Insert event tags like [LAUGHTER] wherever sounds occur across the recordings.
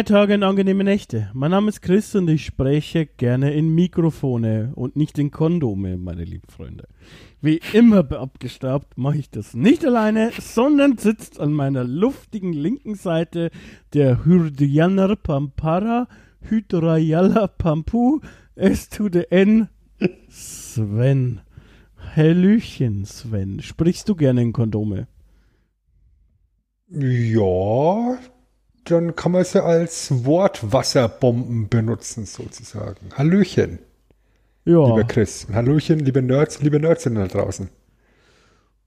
Lange Tage und angenehme Nächte. Mein Name ist Chris und ich spreche gerne in Mikrofone und nicht in Kondome, meine lieben Freunde. Wie immer abgestaubt mache ich das nicht alleine, sondern sitzt an meiner luftigen linken Seite der Hyrdianer Pampara Hydrayala Pampu S to the N Sven. Hallöchen, Sven. Sprichst du gerne in Kondome? Ja, dann kann man sie als Wortwasserbomben benutzen, sozusagen. Hallöchen, Ja. lieber Chris. Hallöchen, liebe Nerds, liebe Nerds da draußen.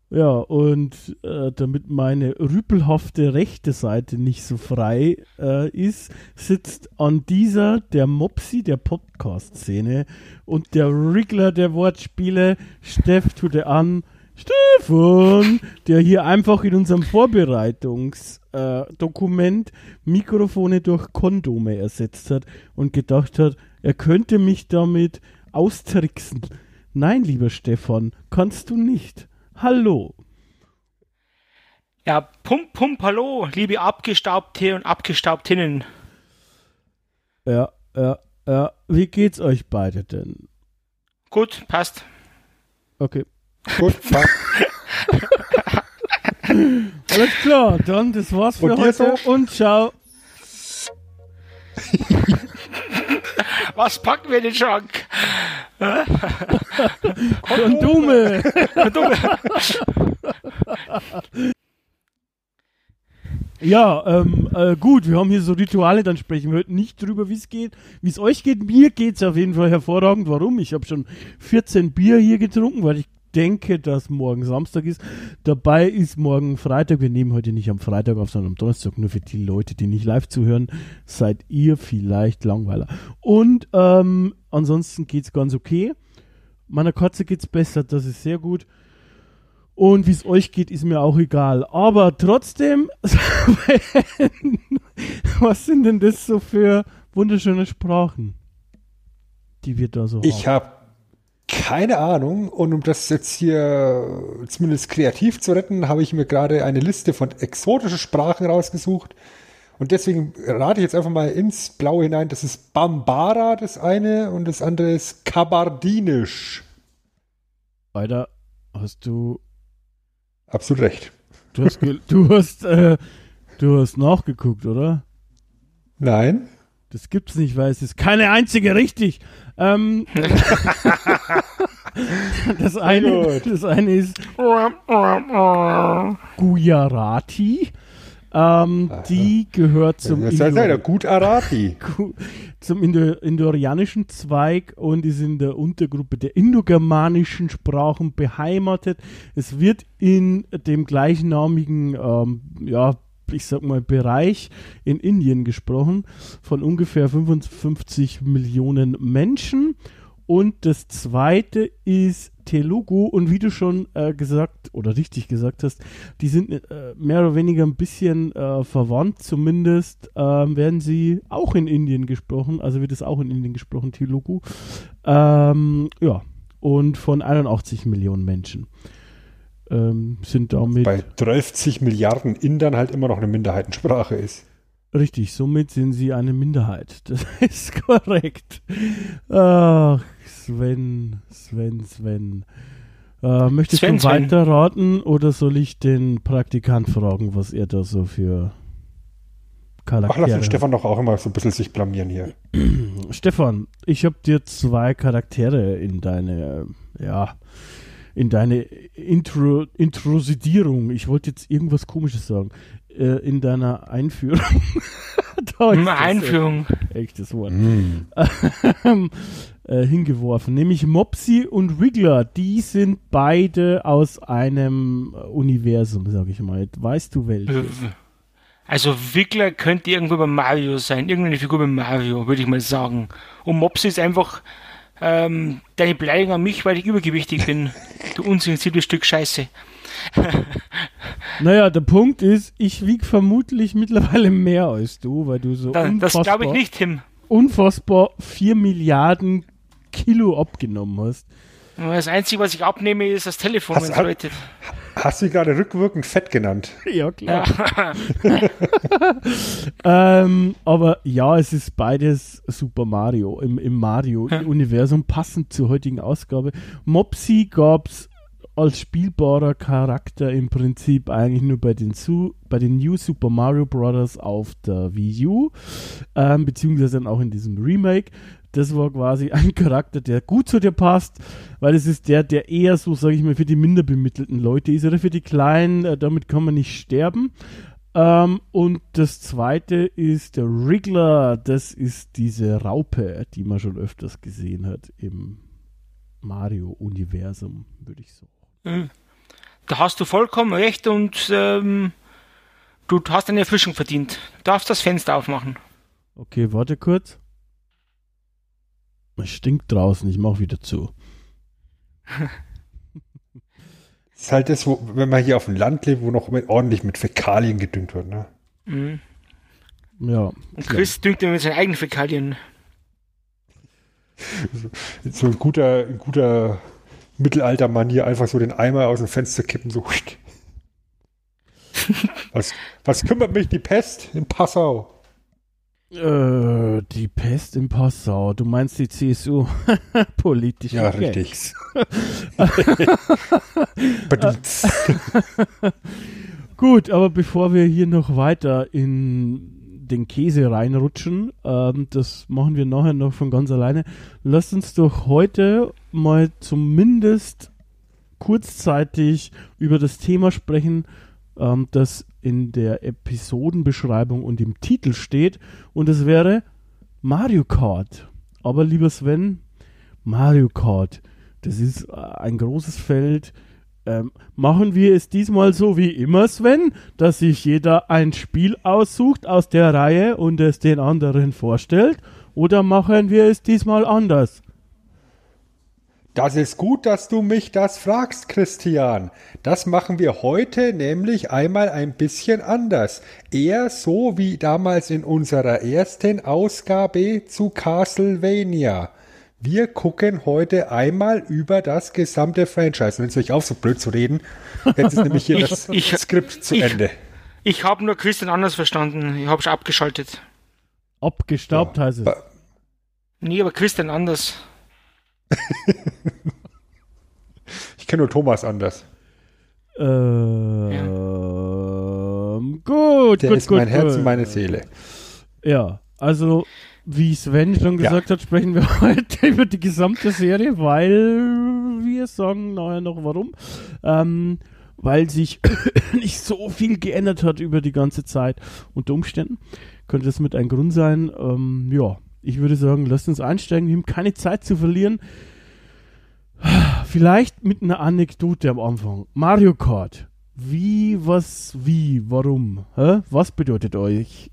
Ja, und äh, damit meine rüpelhafte rechte Seite nicht so frei äh, ist, sitzt an dieser der Mopsi der Podcast-Szene und der Wriggler der Wortspiele, Steff tut er an, Stefan, der hier einfach in unserem Vorbereitungsdokument äh, Dokument Mikrofone durch Kondome ersetzt hat und gedacht hat, er könnte mich damit austricksen. Nein, lieber Stefan, kannst du nicht. Hallo. Ja, pump, pump, hallo, liebe Abgestaubte und Abgestaubtinnen. Ja, ja, ja. Wie geht's euch beide denn? Gut, passt. Okay. Gut, passt. [LAUGHS] Alles klar, dann das war's für Und heute so? und ciao. [LAUGHS] Was packen wir in den Schrank? [LAUGHS] Kondome. [LAUGHS] Ja, ähm, äh, gut, wir haben hier so Rituale, dann sprechen wir heute nicht drüber, wie es geht. Wie es euch geht, mir geht's auf jeden Fall hervorragend. Warum? Ich habe schon 14 Bier hier getrunken, weil ich denke, dass morgen Samstag ist. Dabei ist morgen Freitag. Wir nehmen heute nicht am Freitag auf, sondern am Donnerstag. Nur für die Leute, die nicht live zuhören, seid ihr vielleicht Langweiler. Und ähm, ansonsten geht's ganz okay. Meiner Katze geht's besser, das ist sehr gut. Und wie es euch geht, ist mir auch egal. Aber trotzdem, [LAUGHS] was sind denn das so für wunderschöne Sprachen, die wir da so Ich haben? habe keine Ahnung und um das jetzt hier zumindest kreativ zu retten, habe ich mir gerade eine Liste von exotischen Sprachen rausgesucht. Und deswegen rate ich jetzt einfach mal ins Blaue hinein. Das ist Bambara, das eine, und das andere ist Kabardinisch. Alter, hast du, Absolut recht. du hast, du hast, äh, du hast nachgeguckt, oder? Nein? Das gibt's nicht, weil es ist keine einzige richtig. Ähm, [LAUGHS] das eine, das eine ist Gujarati. Ähm, die gehört zum das gut Arati. [LAUGHS] Zum Indo indorianischen Zweig und ist in der Untergruppe der indogermanischen Sprachen beheimatet. Es wird in dem gleichnamigen, ähm, ja, ich sag mal, Bereich in Indien gesprochen von ungefähr 55 Millionen Menschen. Und das zweite ist Telugu. Und wie du schon äh, gesagt oder richtig gesagt hast, die sind äh, mehr oder weniger ein bisschen äh, verwandt. Zumindest ähm, werden sie auch in Indien gesprochen. Also wird es auch in Indien gesprochen, Telugu. Ähm, ja. Und von 81 Millionen Menschen ähm, sind damit. Bei 30 Milliarden Indern halt immer noch eine Minderheitensprache ist. Richtig, somit sind sie eine Minderheit. [LAUGHS] Das ist korrekt. Ach, Sven, Sven, Sven. Äh, möchtest Sven, du Sven. weiter raten oder soll ich den Praktikant fragen, was er da so für Ach, Charaktere lass den hat? Stefan doch auch immer so ein bisschen sich blamieren hier. [CLEARS THROAT] Stefan, ich habe dir zwei Charaktere in deine, ja, in deine Intro, Introsidierung, ich wollte jetzt irgendwas komisches sagen, äh, in deiner Einführung. [LAUGHS] Da ist das Einführung. Echtes Wort. [LAUGHS] äh, hingeworfen. Nämlich Mopsy und Wriggler. Die sind beide aus einem äh, Universum, sag ich mal. Weißt du welches? Also Wickler könnte irgendwo bei Mario sein, irgendeine Figur bei Mario, würde ich mal sagen. Und Mops ist einfach ähm, deine Beleidigung an mich, weil ich übergewichtig bin. Du unsensibles Stück Scheiße. [LAUGHS] Naja, der Punkt ist, ich wiege vermutlich mittlerweile mehr als du, weil du so Da, das unfassbar, glaube ich nicht, Tim. unfassbar 4 Milliarden Kilo abgenommen hast. Das Einzige, was ich abnehme, ist das Telefon, wenn es läutet. Hast du gerade rückwirkend fett genannt? [LAUGHS] Ja, klar. Ja. [LAUGHS] Ähm, aber ja, es ist beides Super Mario im, im Mario-Universum, passend zur heutigen Ausgabe. Mopsy gab's als spielbarer Charakter im Prinzip eigentlich nur bei den, Su bei den New Super Mario Bros. auf der Wii U, ähm, beziehungsweise dann auch in diesem Remake. Das war quasi ein Charakter, der gut zu dir passt, weil es ist der, der eher so, sage ich mal, für die minder bemittelten Leute ist oder für die Kleinen, äh, damit kann man nicht sterben. Ähm, und das zweite ist der Wriggler, das ist diese Raupe, die man schon öfters gesehen hat im Mario-Universum, würde ich sagen. Da hast du vollkommen recht und ähm, du hast eine Erfrischung verdient. Du darfst das Fenster aufmachen. Okay, warte kurz. Es stinkt draußen, ich mach wieder zu. Das [LAUGHS] ist halt das, wo, wenn man hier auf dem Land lebt, wo noch mit, ordentlich mit Fäkalien gedüngt wird. Ne? Mhm. Ja. Und Chris düngt immer mit seinen eigenen Fäkalien. [LAUGHS] So ein guter, ein guter Mittelalter-Manier, einfach so den Eimer aus dem Fenster kippen, so. [LAUGHS] Was, was kümmert mich die Pest in Passau? Äh, die Pest in Passau. Du meinst die CSU? [LAUGHS] Politische Ja, richtig. [LAUGHS] [LAUGHS] Gut, aber bevor wir hier noch weiter in den Käse reinrutschen, ähm, das machen wir nachher noch von ganz alleine, lasst uns doch heute mal zumindest kurzzeitig über das Thema sprechen, ähm, das in der Episodenbeschreibung und im Titel steht. Und es wäre Mario Kart. Aber lieber Sven, Mario Kart, das ist äh, ein großes Feld. Ähm, machen wir es diesmal so wie immer, Sven, dass sich jeder ein Spiel aussucht aus der Reihe und es den anderen vorstellt? Oder machen wir es diesmal anders? Das ist gut, dass du mich das fragst, Christian. Das machen wir heute nämlich einmal ein bisschen anders. Eher so wie damals in unserer ersten Ausgabe zu Castlevania. Wir gucken heute einmal über das gesamte Franchise. Wenn es euch auch so blöd zu reden, jetzt ist nämlich hier [LAUGHS] Ich- das ich- Skript zu ich- Ende. Ich habe nur Christian anders verstanden. Ich habe schon abgeschaltet. Abgestaubt heißt es. Nee, aber Christian anders. [LAUGHS] Ich kenne nur Thomas anders. Ähm, gut, Der gut, ist gut, mein Herz gut. und meine Seele. Ja, also wie Sven schon Ja. gesagt hat, sprechen wir [LAUGHS] heute über die gesamte Serie, weil wir sagen nachher noch warum. Ähm, weil sich [COUGHS] nicht so viel geändert hat über die ganze Zeit. Unter Umständen könnte das mit ein Grund sein. Ähm, ja, ich würde sagen, lasst uns einsteigen. Wir haben keine Zeit zu verlieren. Vielleicht mit einer Anekdote am Anfang. Mario Kart. Wie, was, wie, warum? Hä? Was bedeutet euch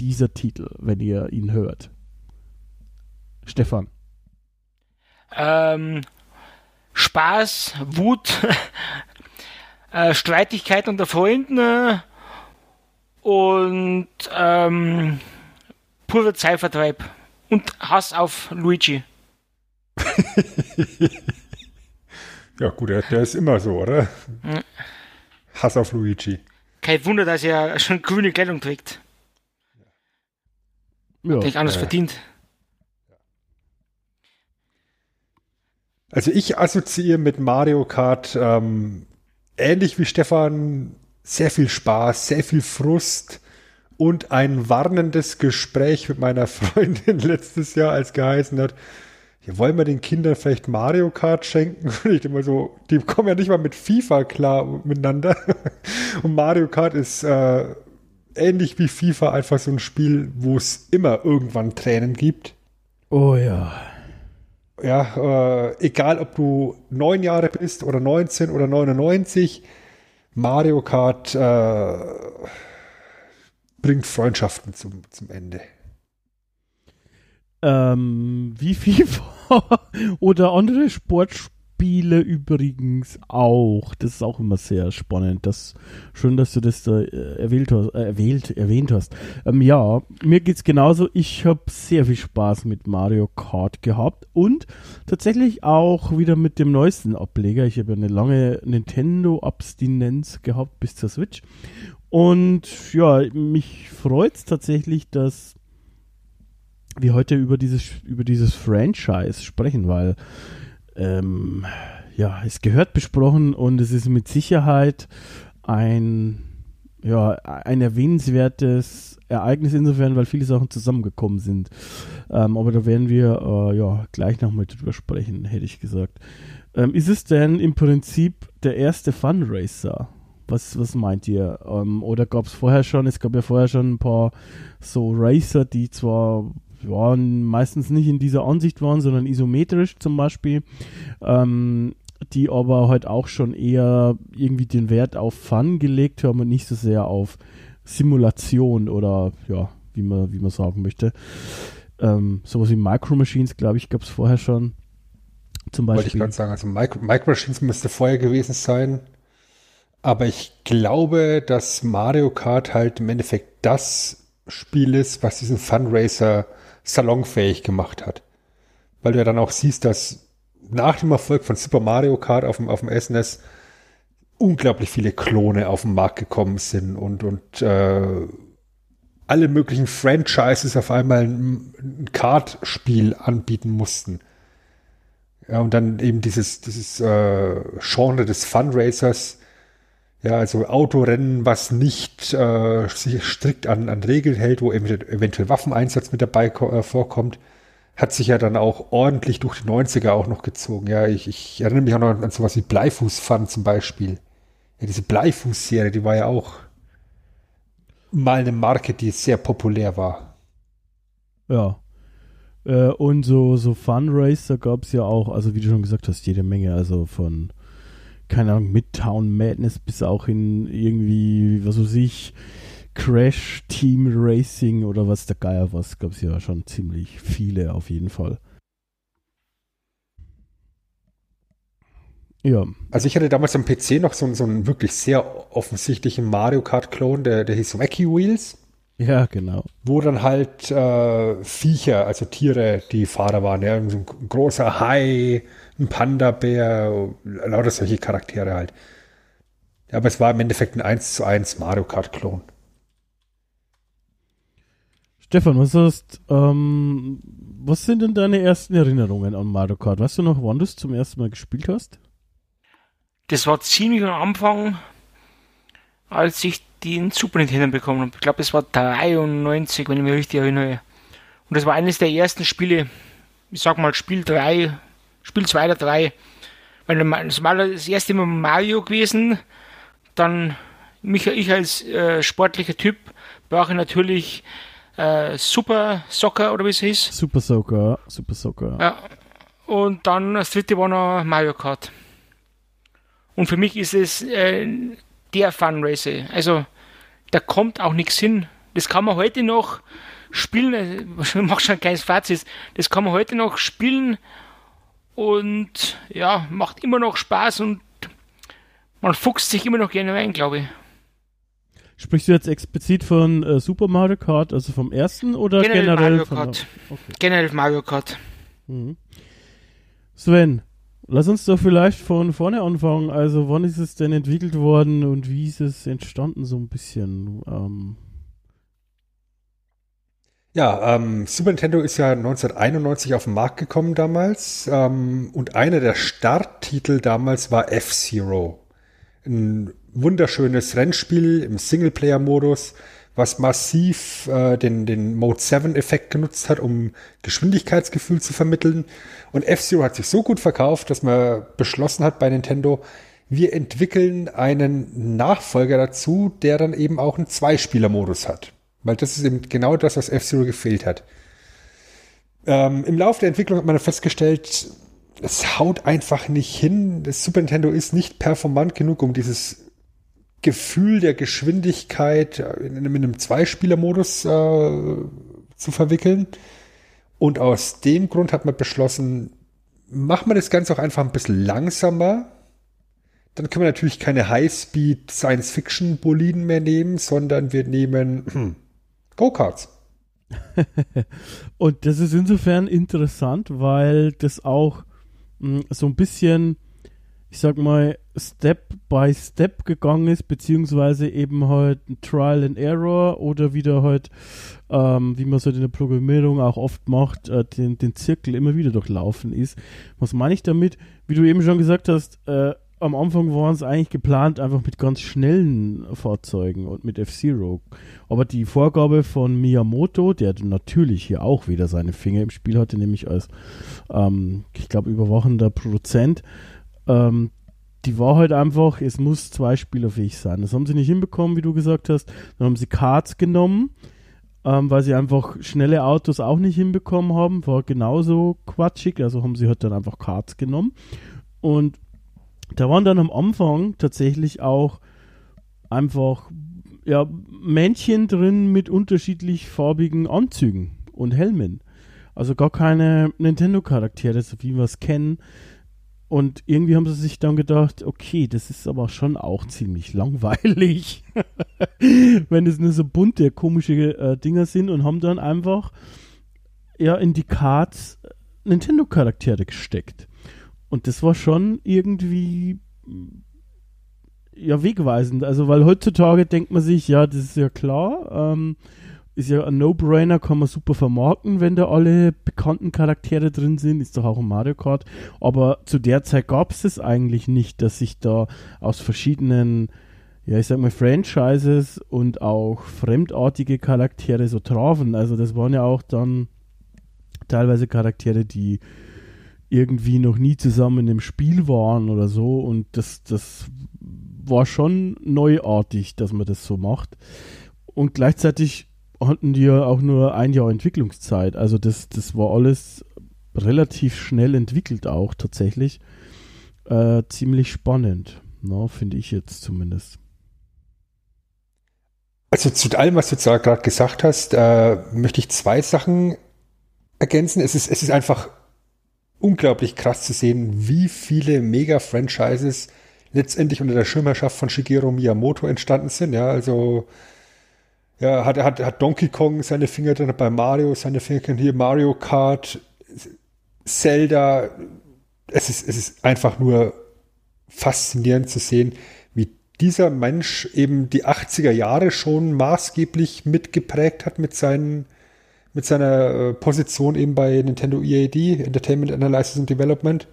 dieser Titel, wenn ihr ihn hört? Stefan. Ähm, Spaß, Wut, [LAUGHS] äh, Streitigkeit unter Freunden äh, und ähm, purer Zeitvertreib und Hass auf Luigi. [LAUGHS] Ja, gut, der, der ist immer so, oder? Ja. Hass auf Luigi. Kein Wunder, dass er schon grüne Kleidung trägt. Ja. Nicht anders äh. verdient. Also ich assoziiere mit Mario Kart ähm, ähnlich wie Stefan sehr viel Spaß, sehr viel Frust und ein warnendes Gespräch mit meiner [LAUGHS] Freundin letztes Jahr, als geheißen hat, ja, wollen wir den Kindern vielleicht Mario Kart schenken? [LAUGHS] Und ich immer so, die kommen ja nicht mal mit FIFA klar miteinander. [LAUGHS] Und Mario Kart ist äh, ähnlich wie FIFA einfach so ein Spiel, wo es immer irgendwann Tränen gibt. Oh ja. Ja, äh, egal ob du neun Jahre bist oder 19 oder 99, Mario Kart, äh, bringt Freundschaften zum, zum Ende. Ähm, wie FIFA [LAUGHS] oder andere Sportspiele übrigens auch. Das ist auch immer sehr spannend. Das, schön, dass du das da äh, erwähnt hast. Äh, erwähnt hast. Ähm, ja, mir geht's genauso. Ich habe sehr viel Spaß mit Mario Kart gehabt und tatsächlich auch wieder mit dem neuesten Ableger. Ich habe eine lange Nintendo-Abstinenz gehabt bis zur Switch. Und ja, mich freut's tatsächlich, dass wir heute über dieses, über dieses Franchise sprechen, weil ähm, ja, es gehört besprochen und es ist mit Sicherheit ein, ja, ein erwähnenswertes Ereignis insofern, weil viele Sachen zusammengekommen sind. Ähm, aber da werden wir äh, ja gleich nochmal drüber sprechen, hätte ich gesagt. Ähm, ist es denn im Prinzip der erste Fundraiser? Was, was meint ihr? Ähm, oder gab es vorher schon, es gab ja vorher schon ein paar so Racer, die zwar ja, meistens nicht in dieser Ansicht waren, sondern isometrisch zum Beispiel, ähm, die aber halt auch schon eher irgendwie den Wert auf Fun gelegt haben und nicht so sehr auf Simulation oder ja, wie man, wie man sagen möchte. Ähm, sowas wie Micro Machines, glaube ich, gab es vorher schon. Zum Beispiel. Wollte ich gerade sagen, also Micro, Micro Machines müsste vorher gewesen sein. Aber ich glaube, dass Mario Kart halt im Endeffekt das Spiel ist, was diesen Fundraiser salonfähig gemacht hat. Weil du ja dann auch siehst, dass nach dem Erfolg von Super Mario Kart auf dem, auf dem SNES unglaublich viele Klone auf den Markt gekommen sind und, und äh, alle möglichen Franchises auf einmal ein, ein Kart-Spiel anbieten mussten. Ja, und dann eben dieses, dieses äh, Genre des Fundraisers, ja, also Autorennen, was nicht äh, sich strikt an, an Regeln hält, wo eventuell Waffeneinsatz mit dabei äh, vorkommt, hat sich ja dann auch ordentlich durch die 90er auch noch gezogen. Ja, ich, ich erinnere mich auch noch an sowas wie Bleifuß-Fun zum Beispiel. Ja, diese Bleifuß-Serie, die war ja auch mal eine Marke, die sehr populär war. Ja. Äh, und so, so Funracer gab es ja auch, also wie du schon gesagt hast, jede Menge, also von keine Ahnung, Midtown Madness bis auch in irgendwie, was weiß ich, Crash Team Racing oder was der Geier was, gab es ja schon ziemlich viele auf jeden Fall. Ja. Also ich hatte damals am PC noch so, so einen wirklich sehr offensichtlichen Mario Kart-Klon, der, der hieß Wacky Wheels. Ja, genau. Wo dann halt äh, Viecher, also Tiere, die Fahrer waren. Ja, so ein großer Hai, ein Panda-Bär, lauter solche Charaktere halt. Aber es war im Endeffekt ein 1 zu 1 Mario Kart-Klon. Stefan, was hast, ähm, was sind denn deine ersten Erinnerungen an Mario Kart? Weißt du noch, wann du es zum ersten Mal gespielt hast? Das war ziemlich am Anfang, als ich den Super Nintendo bekommen habe. Ich glaube, es war 93, wenn ich mich richtig erinnere. Und das war eines der ersten Spiele, ich sag mal Spiel 3, Spiel 2 oder 3. Weil das war das erste Mal Mario gewesen. Dann mich, ich als äh, sportlicher Typ brauche natürlich äh, Super Soccer oder wie es hieß. Super Soccer, Super Soccer. Ja. Und dann das dritte war noch Mario Kart. Und für mich ist es äh, der Funracer. Also da kommt auch nichts hin. Das kann man heute noch spielen. [LAUGHS] Ich mache schon ein kleines Fazit. Das kann man heute noch spielen und ja, macht immer noch Spaß und man fuchst sich immer noch gerne rein, glaube ich. Sprichst du jetzt explizit von äh, Super Mario Kart, also vom ersten oder generell, generell Mario Kart? Okay. Generell Mario Kart. Mhm. Sven, lass uns doch vielleicht von vorne anfangen. Also, wann ist es denn entwickelt worden und wie ist es entstanden, so ein bisschen? Ähm, ja, ähm, Super Nintendo ist ja 1991 auf den Markt gekommen damals ähm, und einer der Starttitel damals war F-Zero. Ein wunderschönes Rennspiel im Singleplayer-Modus, was massiv äh, den, den Mode 7-Effekt genutzt hat, um Geschwindigkeitsgefühl zu vermitteln. Und F-Zero hat sich so gut verkauft, dass man beschlossen hat bei Nintendo, wir entwickeln einen Nachfolger dazu, der dann eben auch einen Zweispieler-Modus hat. Weil das ist eben genau das, was F-Zero gefehlt hat. Ähm, Im Laufe der Entwicklung hat man festgestellt, es haut einfach nicht hin. Das Super Nintendo ist nicht performant genug, um dieses Gefühl der Geschwindigkeit in, in einem Zweispieler-Modus äh, zu verwickeln. Und aus dem Grund hat man beschlossen, machen wir das Ganze auch einfach ein bisschen langsamer. Dann können wir natürlich keine High-Speed Science-Fiction-Boliden mehr nehmen, sondern wir nehmen hm, [CLEARS THROAT] Go-Karts. [LAUGHS] und das ist insofern interessant, weil das auch mh, hm, so ein bisschen, ich sag mal, Step by Step gegangen ist, beziehungsweise eben halt Trial and Error oder wieder halt, ähm, wie man so in der Programmierung auch oft macht, äh, den, den Zirkel immer wieder durchlaufen ist. Was meine ich damit? Wie du eben schon gesagt hast, äh, am Anfang waren es eigentlich geplant, einfach mit ganz schnellen Fahrzeugen und mit F-Zero. Aber die Vorgabe von Miyamoto, der natürlich hier auch wieder seine Finger im Spiel hatte, nämlich als, ähm, ich glaube, überwachender Produzent, ähm, die war halt einfach, es muss zweispielerfähig sein. Das haben sie nicht hinbekommen, wie du gesagt hast. Dann haben sie Karts genommen, ähm, weil sie einfach schnelle Autos auch nicht hinbekommen haben. War genauso quatschig, also haben sie halt dann einfach Karts genommen. Und da waren dann am Anfang tatsächlich auch einfach ja, Männchen drin mit unterschiedlich farbigen Anzügen und Helmen. Also gar keine Nintendo-Charaktere, so wie wir es kennen. Und irgendwie haben sie sich dann gedacht, okay, das ist aber schon auch ziemlich langweilig, [LAUGHS] wenn es nur so bunte, komische äh, Dinger sind und haben dann einfach ja in die Cards Nintendo-Charaktere gesteckt. Und das war schon irgendwie ja wegweisend. Also, weil heutzutage denkt man sich, ja, das ist ja klar, ähm, ist ja ein No-Brainer, kann man super vermarkten, wenn da alle bekannten Charaktere drin sind, ist doch auch ein Mario Kart. Aber zu der Zeit gab es es eigentlich nicht, dass sich da aus verschiedenen, ja, ich sag mal, Franchises und auch fremdartige Charaktere so trafen. Also, das waren ja auch dann teilweise Charaktere, die irgendwie noch nie zusammen im Spiel waren oder so. Und das, das war schon neuartig, dass man das so macht. Und gleichzeitig hatten die ja auch nur ein Jahr Entwicklungszeit. Also das, das war alles relativ schnell entwickelt auch tatsächlich. Äh, ziemlich spannend, finde ich jetzt zumindest. Also zu allem, was du gerade gesagt hast, äh, möchte ich zwei Sachen ergänzen. Es ist, es ist einfach unglaublich krass zu sehen, wie viele Mega-Franchises letztendlich unter der Schirmherrschaft von Shigeru Miyamoto entstanden sind. Ja, also ja, hat, hat, hat Donkey Kong seine Finger drin, bei Mario seine Finger drin, hier Mario Kart, Zelda. Es ist, es ist einfach nur faszinierend zu sehen, wie dieser Mensch eben die 80er Jahre schon maßgeblich mitgeprägt hat mit seinen mit seiner äh, Position eben bei Nintendo EAD, Entertainment Analysis and Development.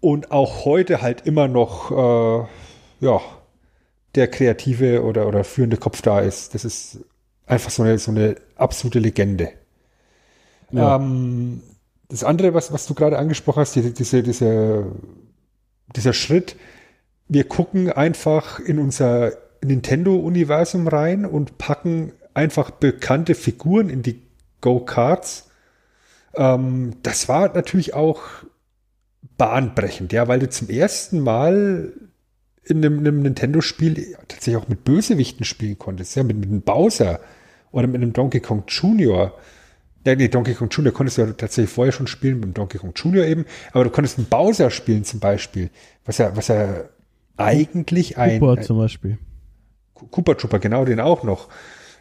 Und auch heute halt immer noch, äh, ja, der kreative oder, oder führende Kopf da ist. Das ist einfach so eine, so eine absolute Legende. Ja. Ähm, das andere, was, was du gerade angesprochen hast, diese, diese, diese, dieser Schritt, wir gucken einfach in unser Nintendo-Universum rein und packen einfach bekannte Figuren in die Go-Karts. Ähm, das war natürlich auch bahnbrechend, ja, weil du zum ersten Mal in einem, einem Nintendo-Spiel tatsächlich auch mit Bösewichten spielen konntest, ja, mit, mit einem Bowser oder mit einem Donkey Kong Junior. Ja, nee, Donkey Kong Junior konntest du ja tatsächlich vorher schon spielen, mit dem Donkey Kong Junior eben, aber du konntest einen Bowser spielen zum Beispiel, was ja, was ja eigentlich ein. Cooper zum Beispiel. Cooper Trooper, genau, den auch noch.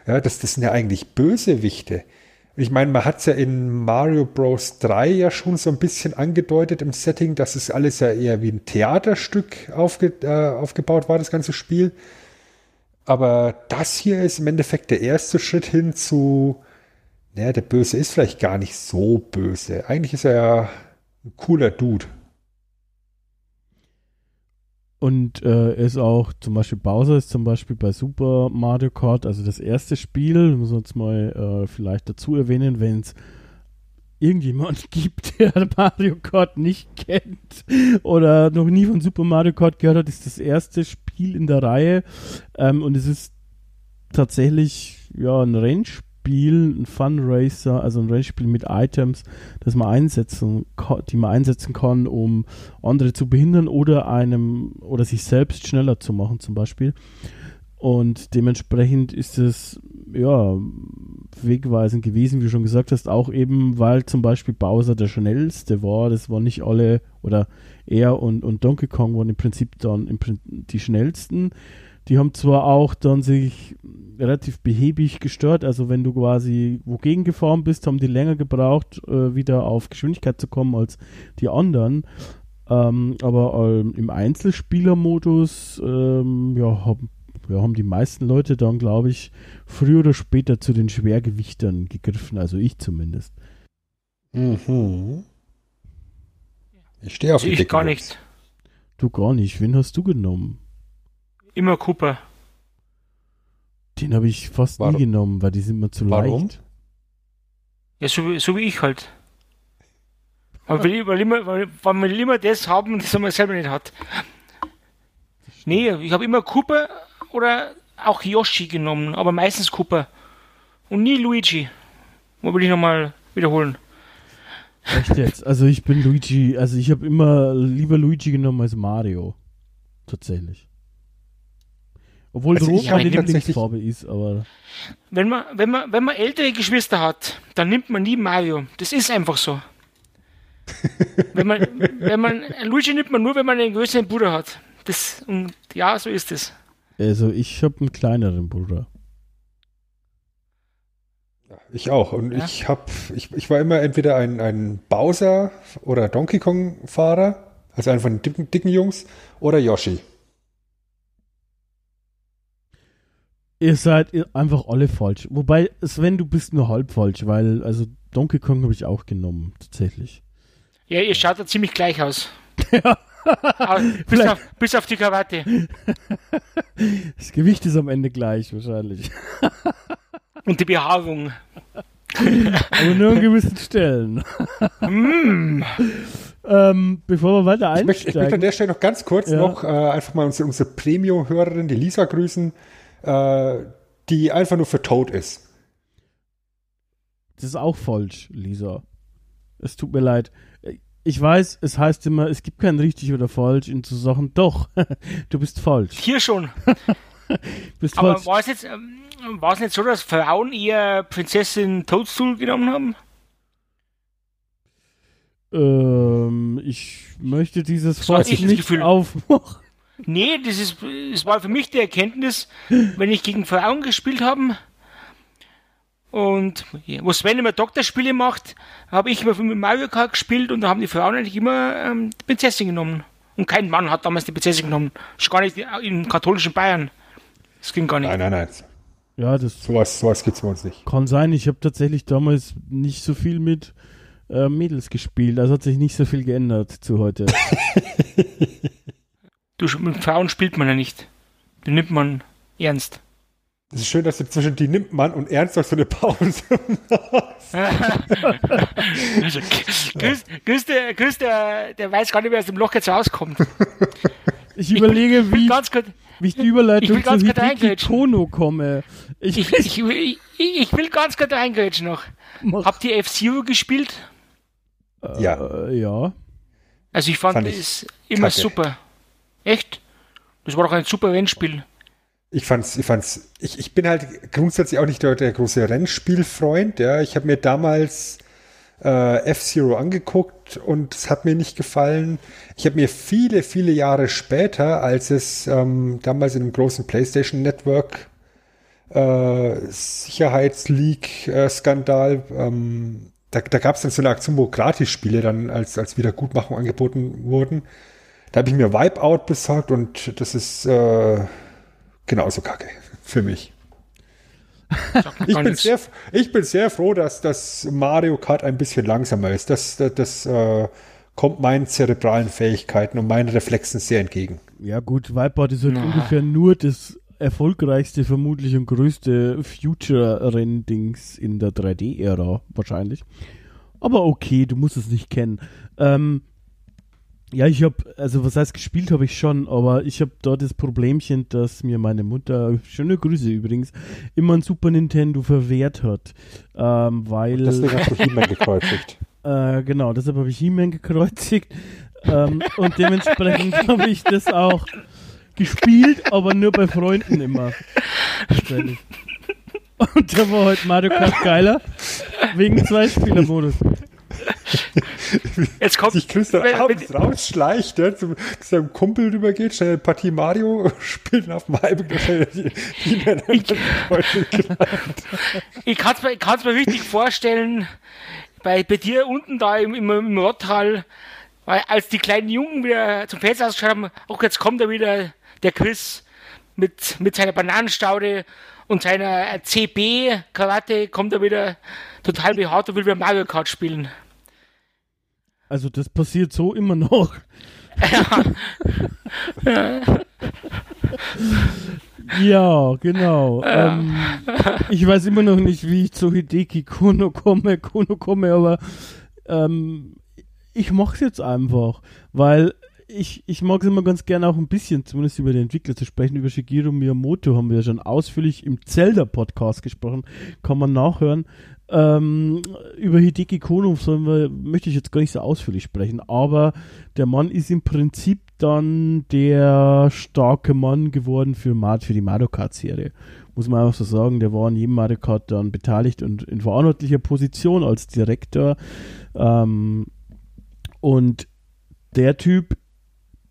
Ja, das, das sind ja eigentlich Bösewichte. Ich meine, man hat es ja in Mario Bros. 3 ja schon so ein bisschen angedeutet im Setting, dass es alles ja eher wie ein Theaterstück aufge, äh, aufgebaut war, das ganze Spiel. Aber das hier ist im Endeffekt der erste Schritt hin zu, naja, der Böse ist vielleicht gar nicht so böse. Eigentlich ist er ja ein cooler Dude. Und äh, ist auch, zum Beispiel Bowser ist zum Beispiel bei Super Mario Kart, also das erste Spiel, muss uns mal äh, vielleicht dazu erwähnen, wenn es irgendjemand [LAUGHS] gibt, der [LAUGHS] Mario Kart nicht kennt oder noch nie von Super Mario Kart gehört hat, ist das erste Spiel in der Reihe. Ähm, und es ist tatsächlich ja ein Rennspiel Spiel, ein Fun Racer, also ein Rennspiel mit Items, das man einsetzen, die man einsetzen kann, um andere zu behindern oder einem oder sich selbst schneller zu machen, zum Beispiel. Und dementsprechend ist es ja wegweisend gewesen, wie du schon gesagt hast, auch eben, weil zum Beispiel Bowser der schnellste war. Das waren nicht alle oder er und, und Donkey Kong waren im Prinzip dann im die schnellsten. Die haben zwar auch dann sich relativ behäbig gestört, also wenn du quasi wogegen gefahren bist, haben die länger gebraucht, äh, wieder auf Geschwindigkeit zu kommen als die anderen. Ähm, aber ähm, im Einzelspielermodus ähm, ja, haben, ja, haben die meisten Leute dann, glaube ich, früher oder später zu den Schwergewichtern gegriffen, also ich zumindest. Mhm. Ich stehe auf Also die ich dicken gar nicht. Du gar nicht. Wen hast du genommen? Immer Cooper. Den habe ich fast Warum? nie genommen, weil die sind mir zu Warum? leicht. Ja, so, wie- so wie ich halt. Weil, wir- weil, immer, weil, weil wir immer das haben, das man selber nicht hat. Nee, ich habe immer Cooper oder auch Yoshi genommen, aber meistens Cooper. Und nie Luigi. Wo will ich nochmal wiederholen? Echt jetzt? Also ich bin Luigi, also ich habe immer lieber Luigi genommen als Mario. Tatsächlich. Obwohl Also Rot meine Lieblingsfarbe ist, aber Wenn man, wenn man, wenn man ältere Geschwister hat, dann nimmt man nie Mario. Das ist einfach so. wenn man, wenn man, Luigi nimmt man nur, wenn man einen größeren Bruder hat. Das, und ja, so ist es. also ich habe einen kleineren Bruder. Ich auch. Und Ja. ich hab, ich, ich war immer entweder ein, ein Bowser oder Donkey Kong Fahrer, also einer von den dicken, dicken Jungs, oder Yoshi. Ihr seid einfach alle falsch. Wobei, Sven, du bist nur halb falsch, weil, also Donkey Kong habe ich auch genommen, tatsächlich. Ja, ihr schaut da ziemlich gleich aus. [LAUGHS] Ja. Bis, [LAUGHS] auf, bis auf die Krawatte. [LAUGHS] Das Gewicht ist am Ende gleich, wahrscheinlich. Und die Behaarung. Aber nur an gewissen Stellen. Mm. ähm, bevor wir weiter Ich möchte, ich möchte an einsteigen. der Stelle noch ganz kurz Ja. noch äh, einfach mal unsere, unsere Premium-Hörerin, die Lisa, grüßen, äh, die einfach nur für Toad ist. Das ist auch falsch, Lisa. Es tut mir leid. Ich weiß, es heißt immer, es gibt kein richtig oder falsch in so Sachen. Doch, [LAUGHS] du bist falsch. Hier schon. Du [LAUGHS] bist Aber falsch. war es jetzt, ähm, war es nicht so, dass Frauen eher Prinzessin Toadstool genommen haben? Ähm, ich möchte dieses Fass nicht Gefühl. aufmachen. Nee, das ist, es war für mich die Erkenntnis, wenn ich gegen Frauen gespielt habe und wo Sven immer Doktorspiele macht, habe ich immer mit Mario Kart gespielt und da haben die Frauen eigentlich immer ähm, die Prinzessin genommen. Und kein Mann hat damals die Prinzessin genommen. Schon gar nicht im katholischen Bayern. Das ging gar nicht. Nein, nein, nein. Ja, das Sowas, sowas gibt's bei uns nicht. kann sein. Ich habe tatsächlich damals nicht so viel mit äh, Mädels gespielt. Also hat sich nicht so viel geändert zu heute. [LAUGHS] Du, mit Frauen spielt man ja nicht. Die nimmt man ernst. Es ist schön, dass du zwischen die nimmt man und ernst noch so eine Pause. [LAUGHS] [LAUGHS] Also, Chris, Chris, der, Chris der, der weiß gar nicht, wer aus dem Loch jetzt rauskommt. Ich überlege, Ich will wie, ganz kurz, wie ich die ich Überleitung will zu Hideki. Kono komme. Ich, ich, ich, ich, ich will ganz kurz reingrätschen noch. mach, Habt ihr F-Zero gespielt? ja. äh, ja. Also ich fand, Fand es ich immer kacke. super. Echt? Das war doch ein super Rennspiel. Ich fand's, ich fand's, ich, ich bin halt grundsätzlich auch nicht der, der große Rennspielfreund, ja. Ich habe mir damals äh, F-Zero angeguckt und es hat mir nicht gefallen. Ich habe mir viele, viele Jahre später, als es ähm, damals in einem großen PlayStation Network äh, Sicherheitsleak-Skandal, ähm, da, da gab es dann so eine Aktion, wo Gratis-Spiele dann als, als Wiedergutmachung angeboten wurden. Da habe ich mir Wipeout besorgt und das ist äh, genauso kacke [LAUGHS] für mich. Ich bin, sehr, ich bin sehr froh, dass das Mario Kart ein bisschen langsamer ist. Das, das, das äh, kommt meinen zerebralen Fähigkeiten und meinen Reflexen sehr entgegen. Ja gut, Wipeout ist halt ungefähr nur das erfolgreichste, vermutlich und größte Future-Renndings in der 3D-Ära wahrscheinlich. Aber okay, du musst es nicht kennen. Ähm, ja, ich habe, also was heißt gespielt habe ich schon, aber ich habe dort das Problemchen, dass mir meine Mutter, schöne Grüße übrigens, immer ein Super Nintendo verwehrt hat. Ähm, weil... Deswegen hast du He-Man gekreuzigt. [LAUGHS] Äh, genau, deshalb habe ich He-Man gekreuzigt. ähm, und dementsprechend [LAUGHS] habe ich das auch gespielt, aber nur bei Freunden immer. Und da war halt Mario Kart geiler, wegen Zwei-Spieler-Modus. [LAUGHS] Jetzt kommt sich Chris dann abends rausschleicht, ja, zu, zu seinem Kumpel rübergeht, schnell eine Partie Mario [LAUGHS] spielt auf dem halben die, die Ich, ich [LAUGHS] kann es mir, kann's mir richtig vorstellen, bei, bei dir unten da im, im, im Rotthal, weil als die kleinen Jungen wieder zum Fenster ausgeschaut haben, auch jetzt kommt da wieder der Chris mit, mit seiner Bananenstaude und seiner CB-Krawatte, kommt er wieder total behaart und will wieder Mario Kart spielen. Also das passiert so immer noch. Ja, [LAUGHS] ja genau. Ähm, ich weiß immer noch nicht, wie ich zu Hideki Kono komme, Kono komme, aber ähm, ich mach's jetzt einfach, weil ich, ich mag es immer ganz gerne auch ein bisschen, zumindest über den Entwickler zu sprechen. Über Shigeru Miyamoto haben wir ja schon ausführlich im Zelda-Podcast gesprochen. Kann man nachhören. Ähm, über Hideki Kono sollen wir, möchte ich jetzt gar nicht so ausführlich sprechen, aber der Mann ist im Prinzip dann der starke Mann geworden für, für die Mario Kart-Serie. Muss man einfach so sagen, der war an jedem Mario Kart dann beteiligt und in verantwortlicher Position als Direktor. Ähm, und der Typ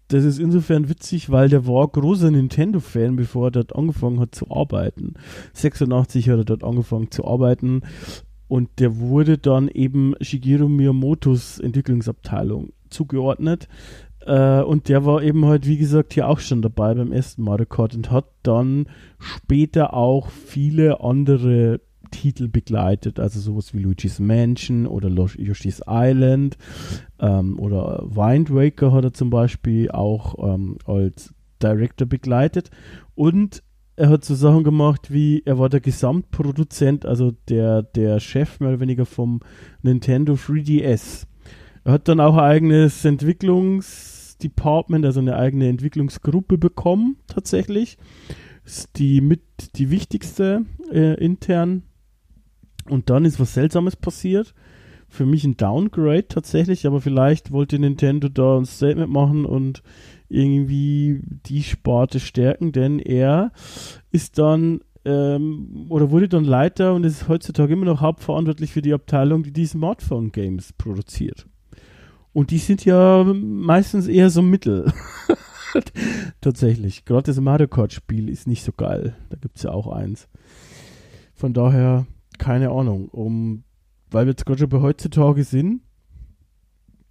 das ist insofern witzig, weil der war großer Nintendo-Fan, bevor er dort angefangen hat zu arbeiten. 86 hat er dort angefangen zu arbeiten und der wurde dann eben Shigeru Miyamotos Entwicklungsabteilung zugeordnet. Äh, und der war eben halt, wie gesagt, hier auch schon dabei beim ersten Mario Kart und hat dann später auch viele andere Titel begleitet, also sowas wie Luigi's Mansion oder Yoshi's Island ähm, oder Wind Waker hat er zum Beispiel auch ähm, als Director begleitet und er hat so Sachen gemacht wie, er war der Gesamtproduzent, also der, der Chef mehr oder weniger vom Nintendo 3DS. Er hat dann auch ein eigenes Entwicklungsdepartment, also eine eigene Entwicklungsgruppe bekommen, tatsächlich. Ist die mit die wichtigste äh, intern und dann ist was Seltsames passiert. Für mich ein Downgrade tatsächlich, aber vielleicht wollte Nintendo da ein Statement machen und irgendwie die Sparte stärken, denn er ist dann ähm, oder wurde dann Leiter und ist heutzutage immer noch hauptverantwortlich für die Abteilung, die die Smartphone-Games produziert. Und die sind ja meistens eher so mittel. [LAUGHS] Tatsächlich. Gerade das Mario Kart-Spiel ist nicht so geil. Da gibt es ja auch eins. Von daher keine Ahnung, um, weil wir jetzt gerade schon bei heutzutage sind,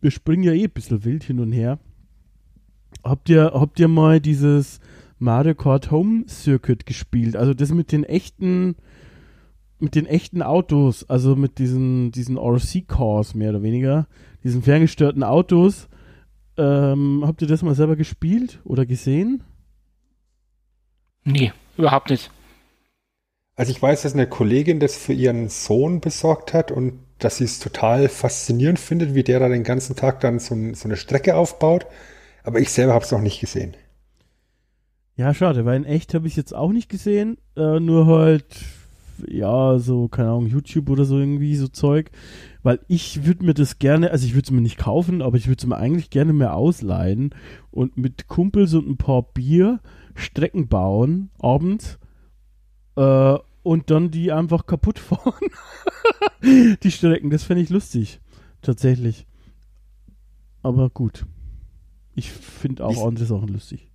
wir springen ja eh ein bisschen wild hin und her. Habt ihr, habt ihr mal dieses Mario Kart Home Circuit gespielt? Also das mit den echten, mit den echten Autos, also mit diesen, diesen RC-Cars mehr oder weniger, diesen ferngestörten Autos. Ähm, habt ihr das mal selber gespielt oder gesehen? Nee, überhaupt nicht. Also ich weiß, dass eine Kollegin das für ihren Sohn besorgt hat und dass sie es total faszinierend findet, wie der da den ganzen Tag dann so, so eine Strecke aufbaut. Aber ich selber habe es noch nicht gesehen. Ja, schade, weil in echt habe ich es jetzt auch nicht gesehen. Äh, nur halt, ja, so, keine Ahnung, YouTube oder so irgendwie, so Zeug. Weil ich würde mir das gerne, also ich würde es mir nicht kaufen, aber ich würde es mir eigentlich gerne mehr ausleihen und mit Kumpels und ein paar Bier Strecken bauen, abends äh, und dann die einfach kaputt fahren. [LAUGHS] die Strecken, das fände ich lustig. Tatsächlich. Aber gut. Ich finde auch andere Sachen lustig.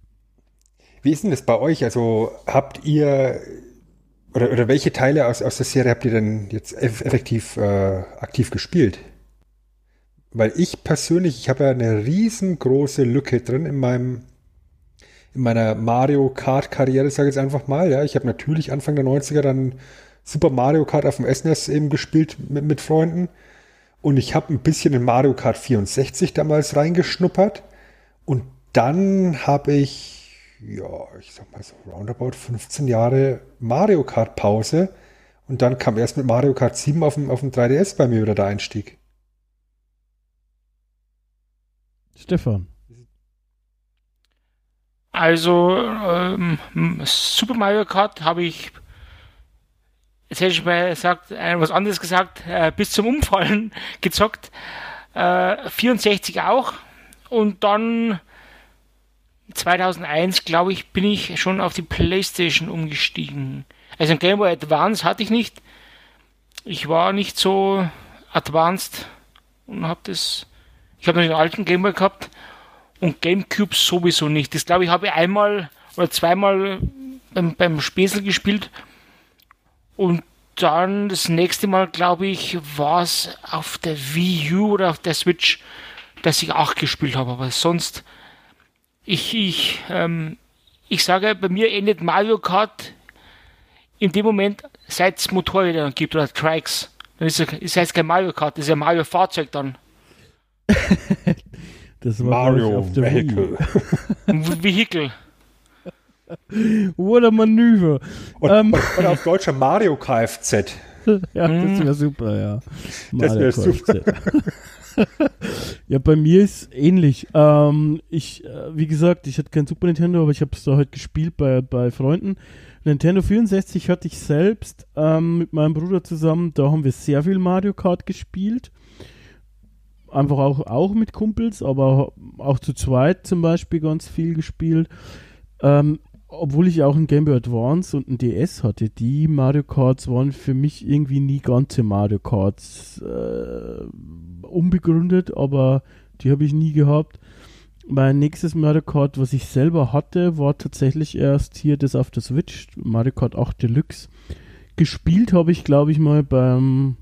Wie ist denn das bei euch? Also habt ihr oder, oder welche Teile aus, aus der Serie habt ihr denn jetzt effektiv äh, aktiv gespielt? Weil ich persönlich, ich habe ja eine riesengroße Lücke drin in meinem in meiner Mario Kart Karriere, sage ich jetzt einfach mal. Ja, ich habe natürlich Anfang der 90er dann Super Mario Kart auf dem SNES e eben gespielt mit, mit Freunden. Und ich habe ein bisschen in Mario Kart 64 damals reingeschnuppert. Und dann habe ich, ja, ich sag mal so roundabout 15 Jahre Mario Kart Pause. Und dann kam erst mit Mario Kart 7 auf dem, auf dem 3DS bei mir wieder der Einstieg. Stefan. Also ähm, Super Mario Kart habe ich, jetzt hätte ich mal gesagt, äh, was anderes gesagt, äh, bis zum Umfallen [LAUGHS] gezockt. Äh, 64 auch. Und dann 2001, glaube ich, bin ich schon auf die Playstation umgestiegen. Also ein Game Boy Advance hatte ich nicht. Ich war nicht so advanced und habe das. Ich habe noch den alten Game Boy gehabt und Gamecube sowieso nicht. Das glaube ich habe ich einmal oder zweimal beim, beim Späßel gespielt und dann das nächste Mal, glaube ich, war es auf der Wii U oder auf der Switch, dass ich auch gespielt habe. Aber sonst, ich, ich, ähm, ich sage, bei mir endet Mario Kart in dem Moment, seit es Motorräder gibt oder Trikes. Dann ist es kein Mario Kart, das ist ja Mario Fahrzeug dann. [LAUGHS] das war Mario auf der Vehicle. Vehikel. Oder Manöver. Und, Ähm. und, und auf Deutscher Mario Kfz. [LAUGHS] Ja, das wäre super, ja. Das Mario wär Kart, super. ja. [LAUGHS] ja, bei mir ist ähnlich. Ähm, ich, äh, wie gesagt, ich hatte kein Super Nintendo, aber ich habe es da halt gespielt bei, bei Freunden. Nintendo 64 hatte ich selbst ähm, mit meinem Bruder zusammen. Da haben wir sehr viel Mario Kart gespielt. Einfach auch, auch mit Kumpels, aber auch zu zweit zum Beispiel ganz viel gespielt. Ähm, obwohl ich auch ein Game Boy Advance und ein DS hatte, die Mario Karts waren für mich irgendwie nie ganze Mario Karts äh, unbegründet, aber die habe ich nie gehabt. Mein nächstes Mario Kart, was ich selber hatte, war tatsächlich erst hier das auf der Switch, Mario Kart 8 Deluxe. Gespielt habe ich, glaube ich, mal beim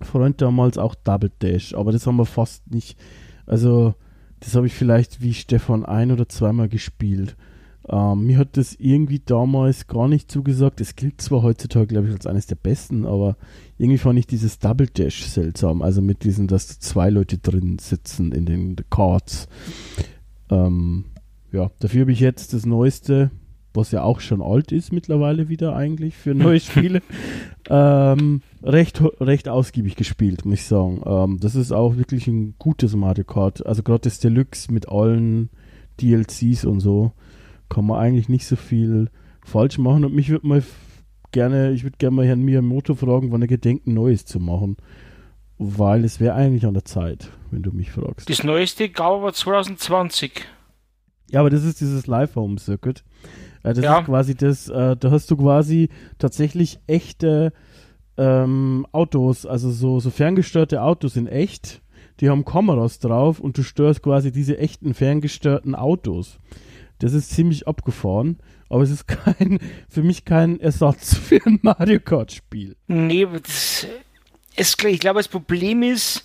Freund damals auch Double Dash, aber das haben wir fast nicht. Also, das habe ich vielleicht wie Stefan ein- oder zweimal gespielt. Ähm, mir hat das irgendwie damals gar nicht zugesagt. Es gilt zwar heutzutage, glaube ich, als eines der besten, aber irgendwie fand ich dieses Double Dash seltsam. Also mit diesen, dass zwei Leute drin sitzen in den Cards. Ähm, ja, dafür habe ich jetzt das Neueste, was ja auch schon alt ist mittlerweile wieder eigentlich für neue Spiele, [LAUGHS] ähm, recht, recht ausgiebig gespielt, muss ich sagen. Ähm, das ist auch wirklich ein gutes Mario Kart. Also gerade das Deluxe mit allen DLCs und so kann man eigentlich nicht so viel falsch machen. Und mich würde mal gerne, ich würde gerne mal Herrn Miyamoto fragen, wann er gedenkt, ein Neues zu machen. Weil es wäre eigentlich an der Zeit, wenn du mich fragst. Das neueste gab aber 2020. Ja, aber das ist dieses Live-Home-Circuit. Äh, das Ja. ist quasi das, äh, da hast du quasi tatsächlich echte ähm, Autos, also so, so ferngesteuerte Autos in echt. Die haben Kameras drauf und du störst quasi diese echten ferngesteuerten Autos. Das ist ziemlich abgefahren, aber es ist kein, für mich kein Ersatz [LAUGHS] für ein Mario Kart-Spiel. Nee, aber das, es, ich glaube, das Problem ist,